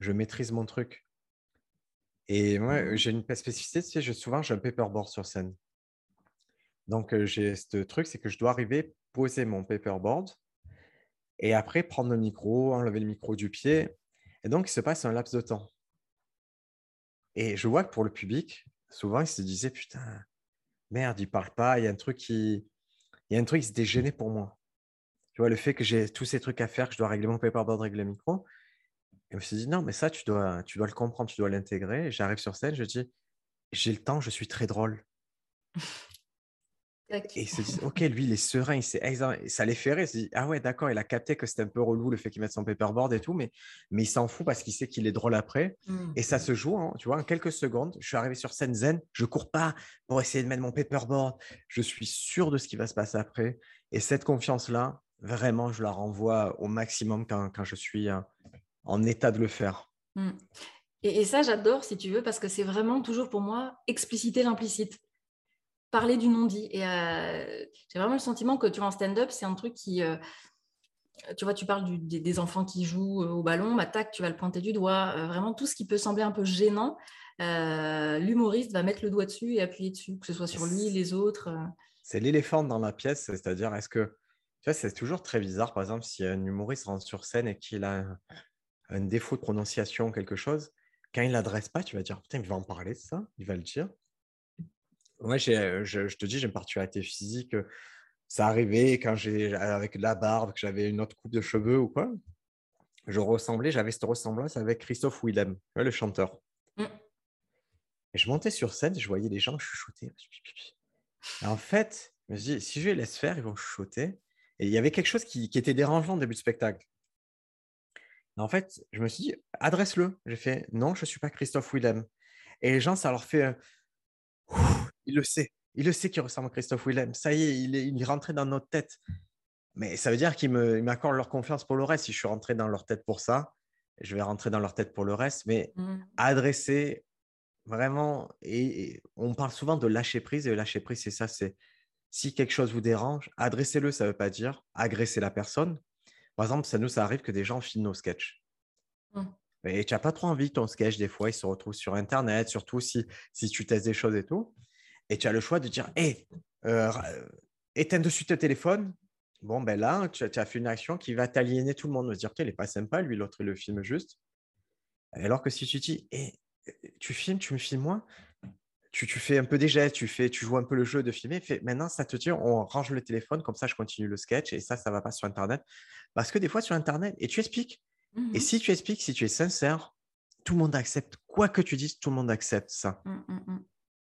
je maîtrise mon truc. Et moi, mmh j'ai une spécificité, tu sais, je, souvent, j'ai un paperboard sur scène. Donc, j'ai ce truc, c'est que je dois arriver, poser mon paperboard et après prendre le micro, enlever le micro du pied. Et donc, il se passe un laps de temps. Et je vois que pour le public, souvent, ils se disaient, putain, merde, il parle pas, il y a un truc qui, il y a un truc qui se dégênait pour moi. Tu vois, le fait que j'ai tous ces trucs à faire, que je dois régler mon paperboard, régler le micro, je me suis dit, non, mais ça, tu dois le comprendre, tu dois l'intégrer. J'arrive sur scène, je dis, j'ai le temps, je suis très drôle. Et il se dit, ok, lui, il est serein, il ça les fait rire. Il se dit, ah ouais, d'accord, il a capté que c'était un peu relou le fait qu'il mette son paperboard et tout, mais, mais il s'en fout parce qu'il sait qu'il est drôle après. Mmh. Et ça se joue, hein, tu vois, en quelques secondes. Je suis arrivé sur scène zen, je cours pas pour essayer de mettre mon paperboard. Je suis sûr de ce qui va se passer après. Et cette confiance-là, vraiment, je la renvoie au maximum quand, quand je suis euh, en état de le faire. Mmh. Et, et, ça, j'adore, si tu veux, parce que c'est vraiment toujours pour moi expliciter l'implicite parler du non-dit. Et euh, j'ai vraiment le sentiment que tu vois, en stand-up, c'est un truc qui. Euh, tu vois, tu parles des, enfants qui jouent euh, au ballon, bah, tac, tu vas le pointer du doigt. vraiment, tout ce qui peut sembler un peu gênant, l'humoriste va mettre le doigt dessus et appuyer dessus, que ce soit sur lui, les autres. C'est l'éléphant dans la pièce, c'est-à-dire, est-ce que. Tu vois, c'est toujours très bizarre, par exemple, si un humoriste rentre sur scène et qu'il a un, défaut de prononciation, quelque chose, quand il l'adresse pas, tu vas dire, putain, il va en parler, ça, il va le dire. Moi, je, je, te dis, j'ai une particularité physique. Ça arrivait quand j'ai, avec la barbe, que j'avais une autre coupe de cheveux ou quoi. Je ressemblais, j'avais cette ressemblance avec Christophe Willem, le chanteur. Mmh. Et je montais sur scène, je voyais les gens chuchoter. en fait, je me dis, si je les laisse faire, ils vont chuchoter. Et il y avait quelque chose qui, qui était dérangeant au début du spectacle. en fait, je me suis dit, adresse-le. J'ai fait, non, je ne suis pas Christophe Willem. Et les gens, ça leur fait, il le sait. Il le sait qu'il ressemble à Christophe Willem. Ça y est, il est, il est rentré dans notre tête. Mais ça veut dire qu'ils m'accordent leur confiance pour le reste. Si je suis rentré dans leur tête pour ça, je vais rentrer dans leur tête pour le reste. Mais mmh. adresser vraiment, et, on parle souvent de lâcher prise, et lâcher prise, c'est ça, c'est si quelque chose vous dérange, adressez-le, ça ne veut pas dire agresser la personne. Par exemple, ça nous, ça arrive que des gens filment nos sketchs. Mmh. Et tu n'as pas trop envie ton sketch, des fois, il se retrouve sur Internet, surtout si, si tu testes des choses et tout. Et tu as le choix de dire Hé, euh, éteins de suite le téléphone. Bon, ben là, tu as, fait une action qui va t'aliéner tout le monde. On va se dire qu'il n'est pas sympa, lui, l'autre, il le filme juste. Alors que si tu dis Hé, tu filmes, tu me filmes moi, tu, tu, fais un peu des gestes, tu, fais, tu joues un peu le jeu de filmer. Fait, maintenant, ça te dit on range le téléphone, comme ça, je continue le sketch et ça, ça ne va pas sur Internet. Parce que des fois, sur Internet, et tu expliques, et mmh si tu expliques, si tu es sincère, tout le monde accepte. Quoi que tu dises, tout le monde accepte ça. Mmh, mmh,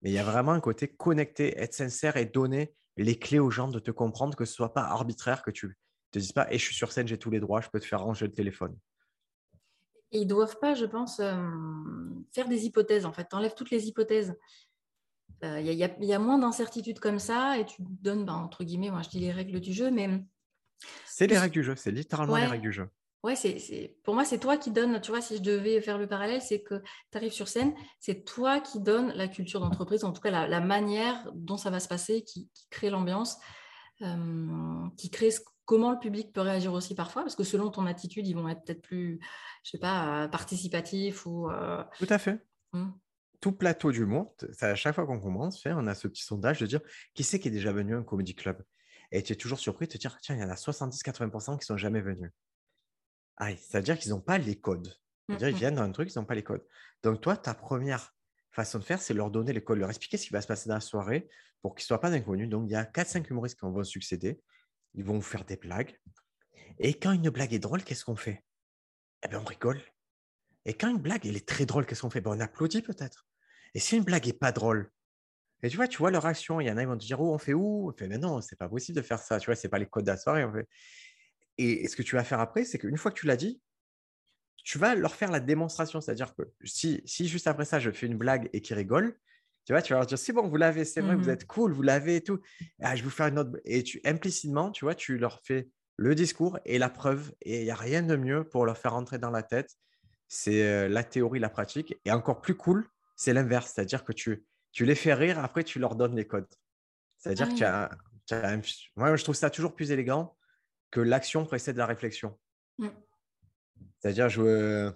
Mais il y a vraiment un côté connecté, être sincère et donner les clés aux gens de te comprendre, que ce soit pas arbitraire, que tu te dises pas, et je suis sur scène, j'ai tous les droits, je peux te faire ranger le téléphone. Et ils doivent pas, je pense, faire des hypothèses. En fait, tu enlèves toutes les hypothèses. Il y, y, a moins d'incertitudes comme ça, et tu donnes, ben, entre guillemets, moi je dis les règles du jeu, mais. C'est les règles du jeu, c'est littéralement les règles du jeu ouais, c'est, pour moi, c'est toi qui donne, tu vois, si je devais faire le parallèle, c'est que tu arrives sur scène, c'est toi qui donne la culture d'entreprise, en tout cas la, manière dont ça va se passer, qui, crée l'ambiance, euh, qui crée comment le public peut réagir aussi parfois, parce que selon ton attitude, ils vont être peut-être plus, je sais pas, participatifs ou... Euh, tout à fait. Hmm. Tout plateau du monde, à chaque fois qu'on commence, faire, on a ce petit sondage de dire qui c'est qui est déjà venu à un comedy club? Et tu es toujours surpris de te dire, tiens, il y en a 70-80% qui sont jamais venus. Ah, c'est-à-dire qu'ils n'ont pas les codes. C'est-à-dire qu'ils mmh viennent dans un truc, ils n'ont pas les codes. Donc, toi, ta première façon de faire, c'est leur donner les codes, leur expliquer ce qui va se passer dans la soirée pour qu'ils ne soient pas inconnus. Donc, il y a 4-5 humoristes qui vont succéder. Ils vont vous faire des blagues. Et quand une blague est drôle, qu'est-ce qu'on fait? Eh bien, on rigole. Et quand une blague, elle est très drôle, qu'est-ce qu'on fait? Ben, On applaudit peut-être. Et si une blague n'est pas drôle, et tu vois, tu vois leur action, il y en a, ils vont te dire, oh, on fait où? On fait, mais non, c'est pas possible de faire ça. Tu vois, c'est pas les codes de la soirée. On fait... Et ce que tu vas faire après, c'est qu'une fois que tu l'as dit, tu vas leur faire la démonstration. C'est-à-dire que si, si juste après ça, je fais une blague et qu'ils rigolent, tu vois, tu vas leur dire c'est bon, vous l'avez, c'est vrai, vous mmh êtes cool, vous l'avez et tout. Ah, je vais vous faire une autre. Et tu implicitement, tu vois, tu leur fais le discours et la preuve. Et il n'y a rien de mieux pour leur faire rentrer dans la tête. C'est la théorie, la pratique. Et encore plus cool, c'est l'inverse. C'est-à-dire que tu, tu les fais rire, après tu leur donnes les codes. C'est-à-dire que tu as, tu as Moi, je trouve ça toujours plus élégant que l'action précède la réflexion. Mm. C'est-à-dire, je...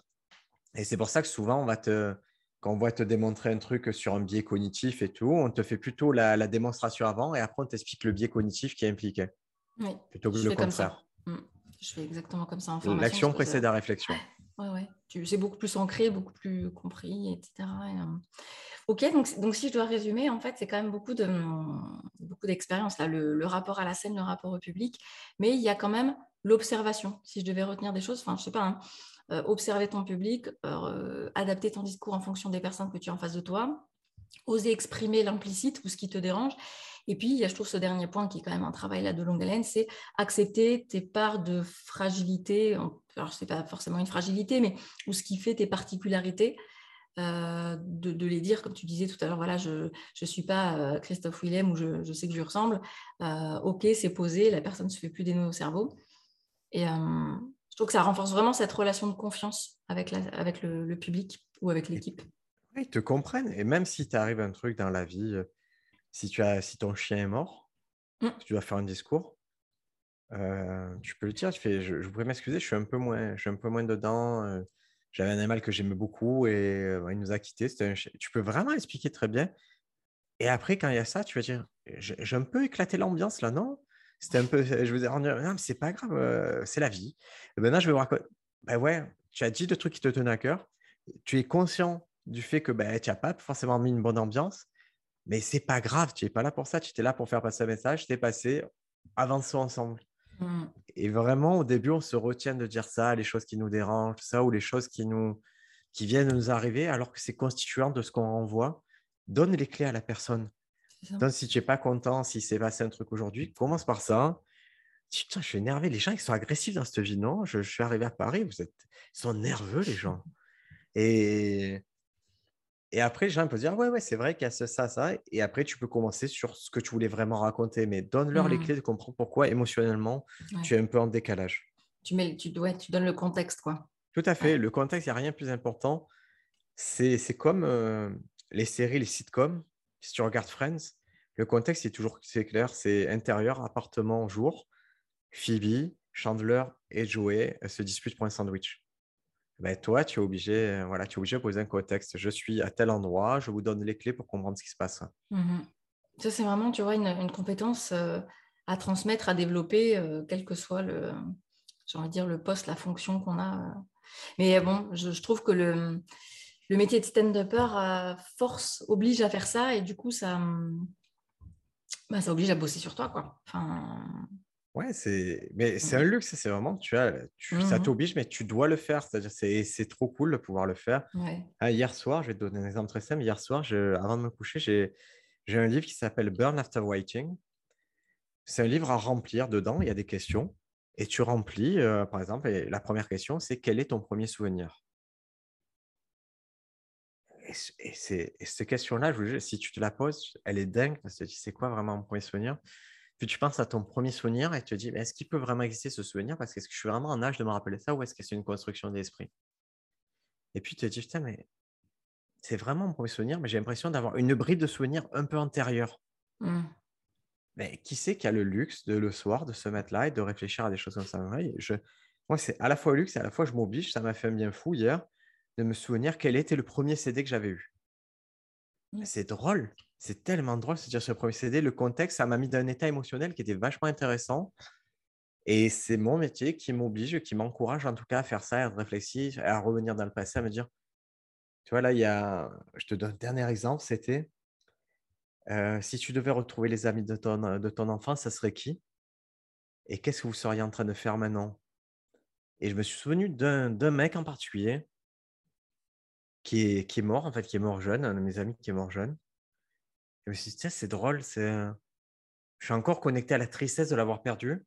et c'est pour ça que souvent, on va te... quand on va te démontrer un truc sur un biais cognitif et tout, on te fait plutôt la, démonstration avant et après, on t'explique le biais cognitif qui est impliqué. Oui. Plutôt que le contraire. Mm. Je fais exactement comme ça. L'action précède la réflexion. Ouais, ouais. C'est beaucoup plus ancré, beaucoup plus compris, etc. Ok, donc, donc si je dois résumer, en fait, c'est quand même beaucoup de beaucoup d'expérience là, le, rapport à la scène, le rapport au public, mais il y a quand même l'observation. Si je devais retenir des choses, enfin, je sais pas, hein, euh, observer ton public, euh, adapter ton discours en fonction des personnes que tu as en face de toi, oser exprimer l'implicite ou ce qui te dérange. Et puis, il y a, je trouve, ce dernier point qui est quand même un travail là de longue haleine, c'est accepter tes parts de fragilité. Alors, ce n'est pas forcément une fragilité, mais ou ce qui fait tes particularités. Euh, de, les dire, comme tu disais tout à l'heure, voilà, je ne suis pas Christophe Willem ou je, je, sais que je lui ressemble. ok, c'est posé, la personne ne se fait plus des nœuds au cerveau. Et je trouve que ça renforce vraiment cette relation de confiance avec, la, avec le, public ou avec l'équipe. Ils te comprennent. Et même si tu arrive un truc dans la vie, si, tu as, si ton chien est mort, mmh. tu dois faire un discours, tu peux le dire. Tu fais, je, je voudrais m'excuser, je suis un peu moins, je suis un peu moins dedans. J'avais un animal que j'aimais beaucoup et il nous a quittés. Tu peux vraiment expliquer très bien. Et après, quand il y a ça, tu vas dire, j'ai un peu éclaté l'ambiance là, non? C'était un peu, je vous ai rendu, non, mais c'est pas grave, c'est la vie. Et maintenant, je vais vous raconter. Ben ouais, tu as dit de trucs qui te tenaient à cœur. Tu es conscient du fait que ben, tu n'as pas forcément mis une bonne ambiance, mais c'est pas grave. Tu n'es pas là pour ça. Tu étais là pour faire passer un message. Tu es passé, avançons ensemble. Mmh. Et vraiment, au début, on se retient de dire ça, les choses qui nous dérangent, ça, ou les choses qui, nous, qui viennent nous arriver, alors que c'est constituant de ce qu'on renvoie. Donne les clés à la personne. Donc, si tu n'es pas content, si c'est passé un truc aujourd'hui, commence par ça. Putain, je suis énervé. Les gens, ils sont agressifs dans cette vie, non je, suis arrivé à Paris, vous êtes... ils sont nerveux, les gens. Et, et après, les gens peuvent dire, ouais, ouais, c'est vrai qu'il y a ça, ça. Et après, tu peux commencer sur ce que tu voulais vraiment raconter. Mais donne-leur les mmh. clés de comprendre pourquoi émotionnellement, tu es un peu en décalage. Tu, mets, tu, ouais, tu donnes le contexte, quoi. Tout à fait. Le contexte, il n'y a rien de plus important. C'est comme euh, les séries, les sitcoms si tu regardes Friends, le contexte est toujours c'est clair, c'est intérieur, appartement, jour. Phoebe, Chandler et Joey se disputent pour un sandwich. Ben, toi, tu es obligé, voilà, tu es obligé de poser un contexte. Je suis à tel endroit, je vous donne les clés pour comprendre ce qui se passe. Mmh Ça, c'est vraiment, tu vois, une, compétence à transmettre, à développer, quel que soit le, j'ai dire, le poste, la fonction qu'on a. Mais bon, je trouve que le, le métier de stand-upper force oblige à faire ça et du coup ça bah, ça oblige à bosser sur toi quoi enfin ouais c'est mais c'est un luxe c'est vraiment tu as ça mmh t'oblige mais tu dois le faire c'est-à-dire c'est, c'est trop cool de pouvoir le faire. Ah, hier soir je vais te donner un exemple très simple. Hier soir je, avant de me coucher j'ai j'ai un livre qui s'appelle Burn After Waiting c'est un livre à remplir dedans il y a des questions et tu remplis euh, par exemple et la première question c'est quel est ton premier souvenir? Et, cette question-là, si tu te la poses, elle est dingue parce que tu sais quoi vraiment mon premier souvenir? Puis tu penses à ton premier souvenir et tu te dis, est-ce qu'il peut vraiment exister ce souvenir? Parce que est-ce que je suis vraiment en âge de me rappeler ça ou est-ce que c'est une construction d'esprit? Et puis tu te dis, putain, mais c'est vraiment mon premier souvenir, mais j'ai l'impression d'avoir une bride de souvenirs un peu antérieurs. Mmh. Mais qui sait qui a le luxe de le soir de se mettre là et de réfléchir à des choses comme ça? Je, Moi, c'est à la fois le luxe et à la fois je m'oblige. Ça m'a fait un bien fou hier de me souvenir quel était le premier CD que j'avais eu. Mmh. C'est drôle, c'est tellement drôle de dire ce premier CD. Le contexte, ça m'a mis dans un état émotionnel qui était vachement intéressant. Et c'est mon métier qui m'oblige, qui m'encourage en tout cas à faire ça, à être réfléchir, à revenir dans le passé, à me dire, tu vois, là, il y a, je te donne un dernier exemple, c'était, euh, si tu devais retrouver les amis de ton, de ton enfance, ça serait qui? Et qu'est-ce que vous seriez en train de faire maintenant? Et je me suis souvenu d'un mec en particulier qui est, qui est mort, en fait, qui est mort jeune, un de mes amis qui est mort jeune. Je me suis dit, c'est drôle, c'est... je suis encore connecté à la tristesse de l'avoir perdu.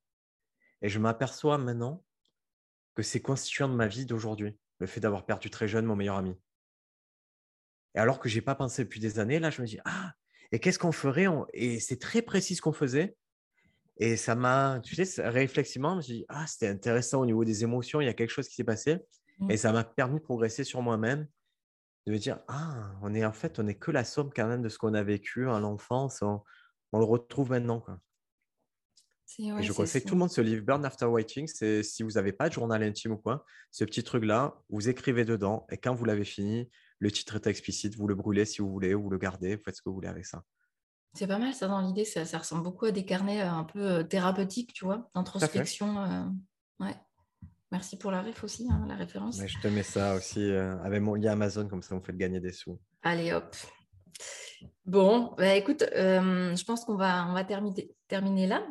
Et je m'aperçois maintenant que c'est constituant de ma vie d'aujourd'hui, le fait d'avoir perdu très jeune mon meilleur ami. Et alors que je n'ai pas pensé depuis des années, là, je me dis, ah, et qu'est-ce qu'on ferait? Et c'est très précis ce qu'on faisait. Et ça m'a, tu sais, réflexivement, je me suis dit, ah, c'était intéressant au niveau des émotions, il y a quelque chose qui s'est passé. Mmh. Et ça m'a permis de progresser sur moi-même de me dire ah on est en fait on est que la somme quand même de ce qu'on a vécu à l'enfance on, le retrouve maintenant quoi. et je conseille que tout le monde ce livre Burn After Waiting c'est si vous n'avez pas de journal intime ou quoi ce petit truc là vous écrivez dedans et quand vous l'avez fini le titre est explicite vous le brûlez si vous voulez ou vous le gardez vous faites ce que vous voulez avec ça. C'est pas mal ça dans l'idée ça, ça, ressemble beaucoup à des carnets euh, un peu euh, thérapeutiques tu vois d'introspection euh, ouais Merci pour la ref aussi, hein, la référence. je te mets ça aussi euh, avec mon lien Amazon, comme ça on fait gagner des sous. Allez hop. Bon, bah, écoute, euh, je pense qu'on va, on va terminer, terminer là.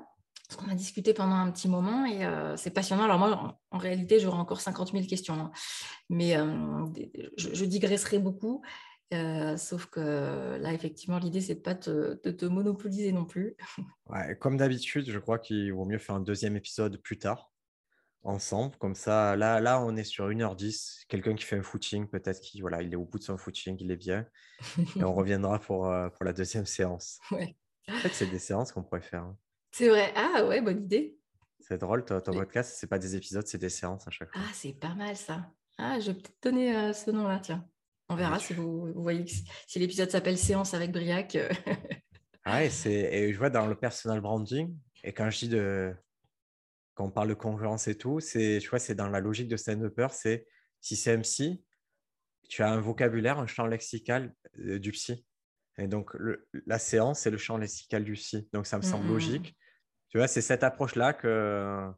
Parce qu'on a discuté pendant un petit moment et c'est passionnant. Alors moi, en, réalité, j'aurais encore 50 000 questions. Hein. Mais je, digresserai beaucoup. sauf que là, effectivement, l'idée, c'est de pas te, de te monopoliser non plus. Ouais, comme d'habitude, je crois qu'il vaut mieux faire un deuxième épisode plus tard, ensemble. Comme ça, là, là on est sur 1h10. Quelqu'un qui fait un footing, peut-être qu'il voilà, il est au bout de son footing, il est bien. Et on reviendra pour, pour la deuxième séance. Ouais. En fait, c'est des séances qu'on pourrait faire. Hein. C'est vrai. Ah ouais, bonne idée. C'est drôle, ton, ton podcast, c'est pas des épisodes, c'est des séances à chaque fois. Ah, c'est pas mal ça. Ah, je vais peut-être donner euh, ce nom-là, tiens. On verra si vous, voyez si l'épisode s'appelle Séance avec Briac. Euh. ah, et, et je vois dans le personal branding, et quand je dis de. Quand on parle de congruence et tout, c'est, vois, c'est dans la logique de stand-upper, c'est si c'est MC, tu as un vocabulaire, un champ lexical euh, du psy. Et donc, la séance, c'est le champ lexical du psy. Donc, ça me semble mmh, mmh, mmh. logique. Tu vois, c'est cette approche-là que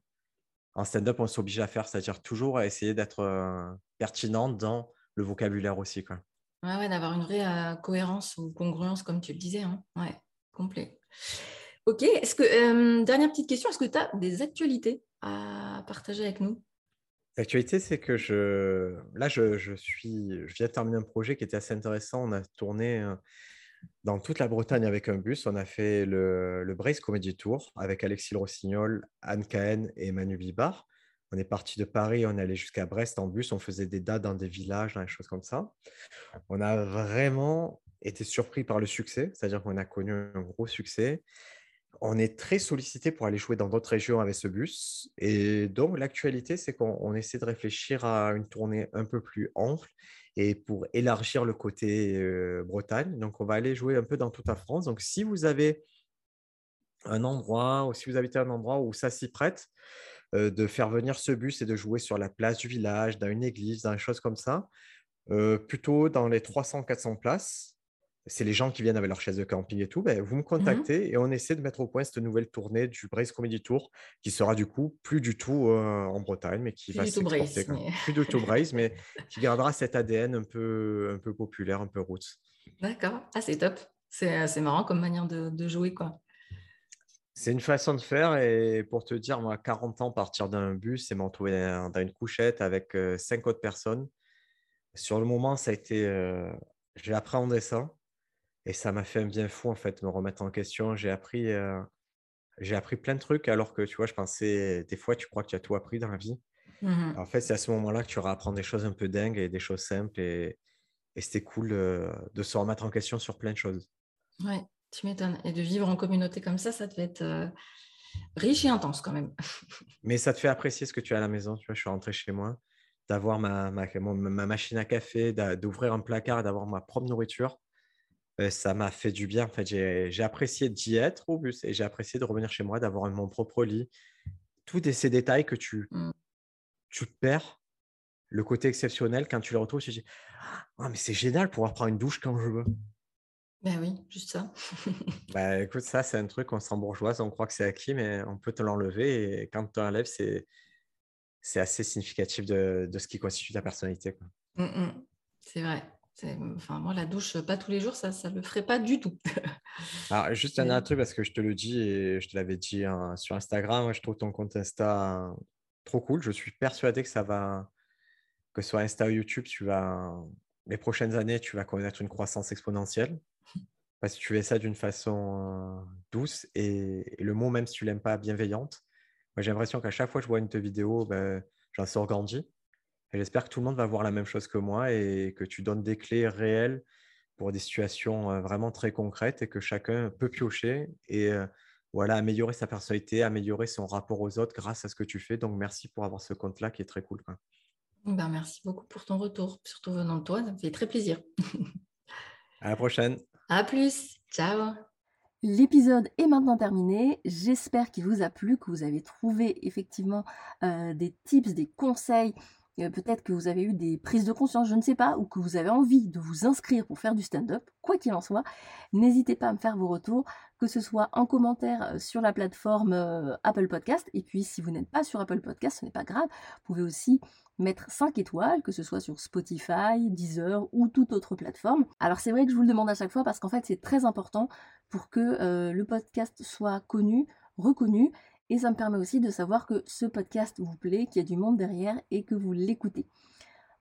en stand-up, on s'oblige à faire, c'est-à-dire toujours à essayer d'être euh, pertinent dans le vocabulaire aussi. Quoi. Ouais, ouais d'avoir une vraie euh, cohérence ou congruence, comme tu le disais. Hein. Ouais, complet. Ok, est-ce que, euh, dernière petite question, est-ce que tu as des actualités à partager avec nous? L'actualité, c'est que je, là, je, suis, je viens de terminer un projet qui était assez intéressant. On a tourné dans toute la Bretagne avec un bus. On a fait le, le Brace Comedy Tour avec Alexis Rossignol, Anne Cahen et Manu Bibar. On est parti de Paris, on est allé jusqu'à Brest en bus, on faisait des dates dans des villages, dans des choses comme ça. On a vraiment été surpris par le succès, c'est-à-dire qu'on a connu un gros succès. On est très sollicité pour aller jouer dans d'autres régions avec ce bus. Et donc, l'actualité, c'est qu'on essaie de réfléchir à une tournée un peu plus ample et pour élargir le côté Bretagne. Donc, on va aller jouer un peu dans toute la France. Donc, si vous avez un endroit ou si vous habitez un endroit où ça s'y prête, de faire venir ce bus et de jouer sur la place du village, dans une église, dans des choses comme ça, plutôt dans les 300-400 places, c'est les gens qui viennent avec leur chaise de camping et tout, ben, vous me mmh contactez et on essaie de mettre au point cette nouvelle tournée du Brace Comedy Tour qui sera du coup plus du tout en Bretagne, mais qui va s'exporter. Mais... Plus du tout Brace, mais qui gardera cet ADN un peu, un peu populaire, un peu roots. D'accord, ah, c'est top. C'est marrant comme manière de, jouer. quoi. C'est une façon de faire et pour te dire, moi, 40 ans, partir d'un bus et m'en trouver dans une couchette avec cinq autres personnes. Sur le moment, ça a été... J'ai appréhendé ça et ça m'a fait un bien fou, en fait, me remettre en question. J'ai appris, euh, j'ai appris plein de trucs alors que, tu vois, je pensais, des fois, tu crois que tu as tout appris dans la vie. Mmh en fait, c'est à ce moment-là que tu apprendre des choses un peu dingues et des choses simples. Et, et c'était cool euh, de se remettre en question sur plein de choses. Ouais, tu m'étonnes. Et de vivre en communauté comme ça, ça devait être euh, riche et intense quand même. Mais ça te fait apprécier ce que tu as à la maison. Tu vois, je suis rentré chez moi, d'avoir ma, ma, ma, machine à café, d'ouvrir un placard d'avoir ma propre nourriture ça m'a fait du bien. En fait, j'ai apprécié d'y être au bus et j'ai apprécié de revenir chez moi, d'avoir mon propre lit. Tous ces détails que tu, mmh. tu perds, le côté exceptionnel, quand tu les retrouves, tu te dis ah, mais c'est génial pouvoir prendre une douche quand je veux. Ben oui, juste ça. bah, écoute, ça, c'est un truc, on s'en bourgeoise, on croit que c'est acquis, mais on peut te l'enlever. Et quand tu l'enlèves, c'est, c'est assez significatif de, de, ce qui constitue ta personnalité. Mmh, mmh. C'est vrai. Enfin, moi, la douche, pas tous les jours, ça ne le ferait pas du tout. Alors, juste un autre truc, parce que je te le dis et je te l'avais dit hein, sur Instagram, moi, je trouve ton compte Insta trop cool. Je suis persuadé que ça va, que ce soit Insta ou YouTube, tu vas, les prochaines années, tu vas connaître une croissance exponentielle. Parce que tu fais ça d'une façon euh, douce et, le mot, même si tu l'aimes pas, bienveillante. Moi, j'ai l'impression qu'à chaque fois que je vois une de vidéo, ben, j'en sors grandi j'espère que tout le monde va voir la même chose que moi et que tu donnes des clés réelles pour des situations euh, vraiment très concrètes et que chacun peut piocher et euh, voilà, améliorer sa personnalité, améliorer son rapport aux autres grâce à ce que tu fais. Donc, merci pour avoir ce compte-là qui est très cool. Ben, merci beaucoup pour ton retour, surtout venant de toi. Ça me fait très plaisir. à la prochaine. À plus. Ciao. L'épisode est maintenant terminé. J'espère qu'il vous a plu, que vous avez trouvé effectivement euh, des tips, des conseils peut-être que vous avez eu des prises de conscience, je ne sais pas, ou que vous avez envie de vous inscrire pour faire du stand-up, quoi qu'il en soit, n'hésitez pas à me faire vos retours, que ce soit en commentaire euh, sur la plateforme euh, Apple Podcast, et puis si vous n'êtes pas sur Apple Podcast, ce n'est pas grave, vous pouvez aussi mettre 5 étoiles, que ce soit sur Spotify, Deezer ou toute autre plateforme. Alors c'est vrai que je vous le demande à chaque fois parce qu'en fait c'est très important pour que euh, le podcast soit connu, reconnu, Et ça me permet aussi de savoir que ce podcast vous plaît, qu'il y a du monde derrière et que vous l'écoutez.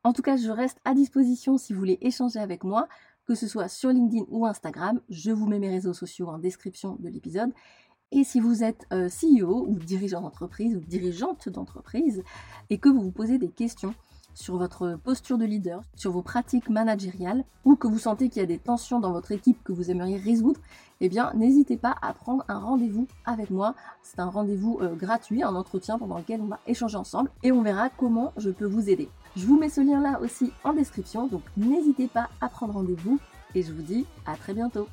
En tout cas, je reste à disposition si vous voulez échanger avec moi, que ce soit sur LinkedIn ou Instagram. Je vous mets mes réseaux sociaux en description de l'épisode. Et si vous êtes euh, CEO ou dirigeant d'entreprise ou dirigeante d'entreprise et que vous vous posez des questions sur votre posture de leader, sur vos pratiques managériales ou que vous sentez qu'il y a des tensions dans votre équipe que vous aimeriez résoudre, eh bien n'hésitez pas à prendre un rendez-vous avec moi. C'est un rendez-vous euh, gratuit, un entretien pendant lequel on va échanger ensemble et on verra comment je peux vous aider. Je vous mets ce lien là aussi en description, donc n'hésitez pas à prendre rendez-vous et je vous dis à très bientôt.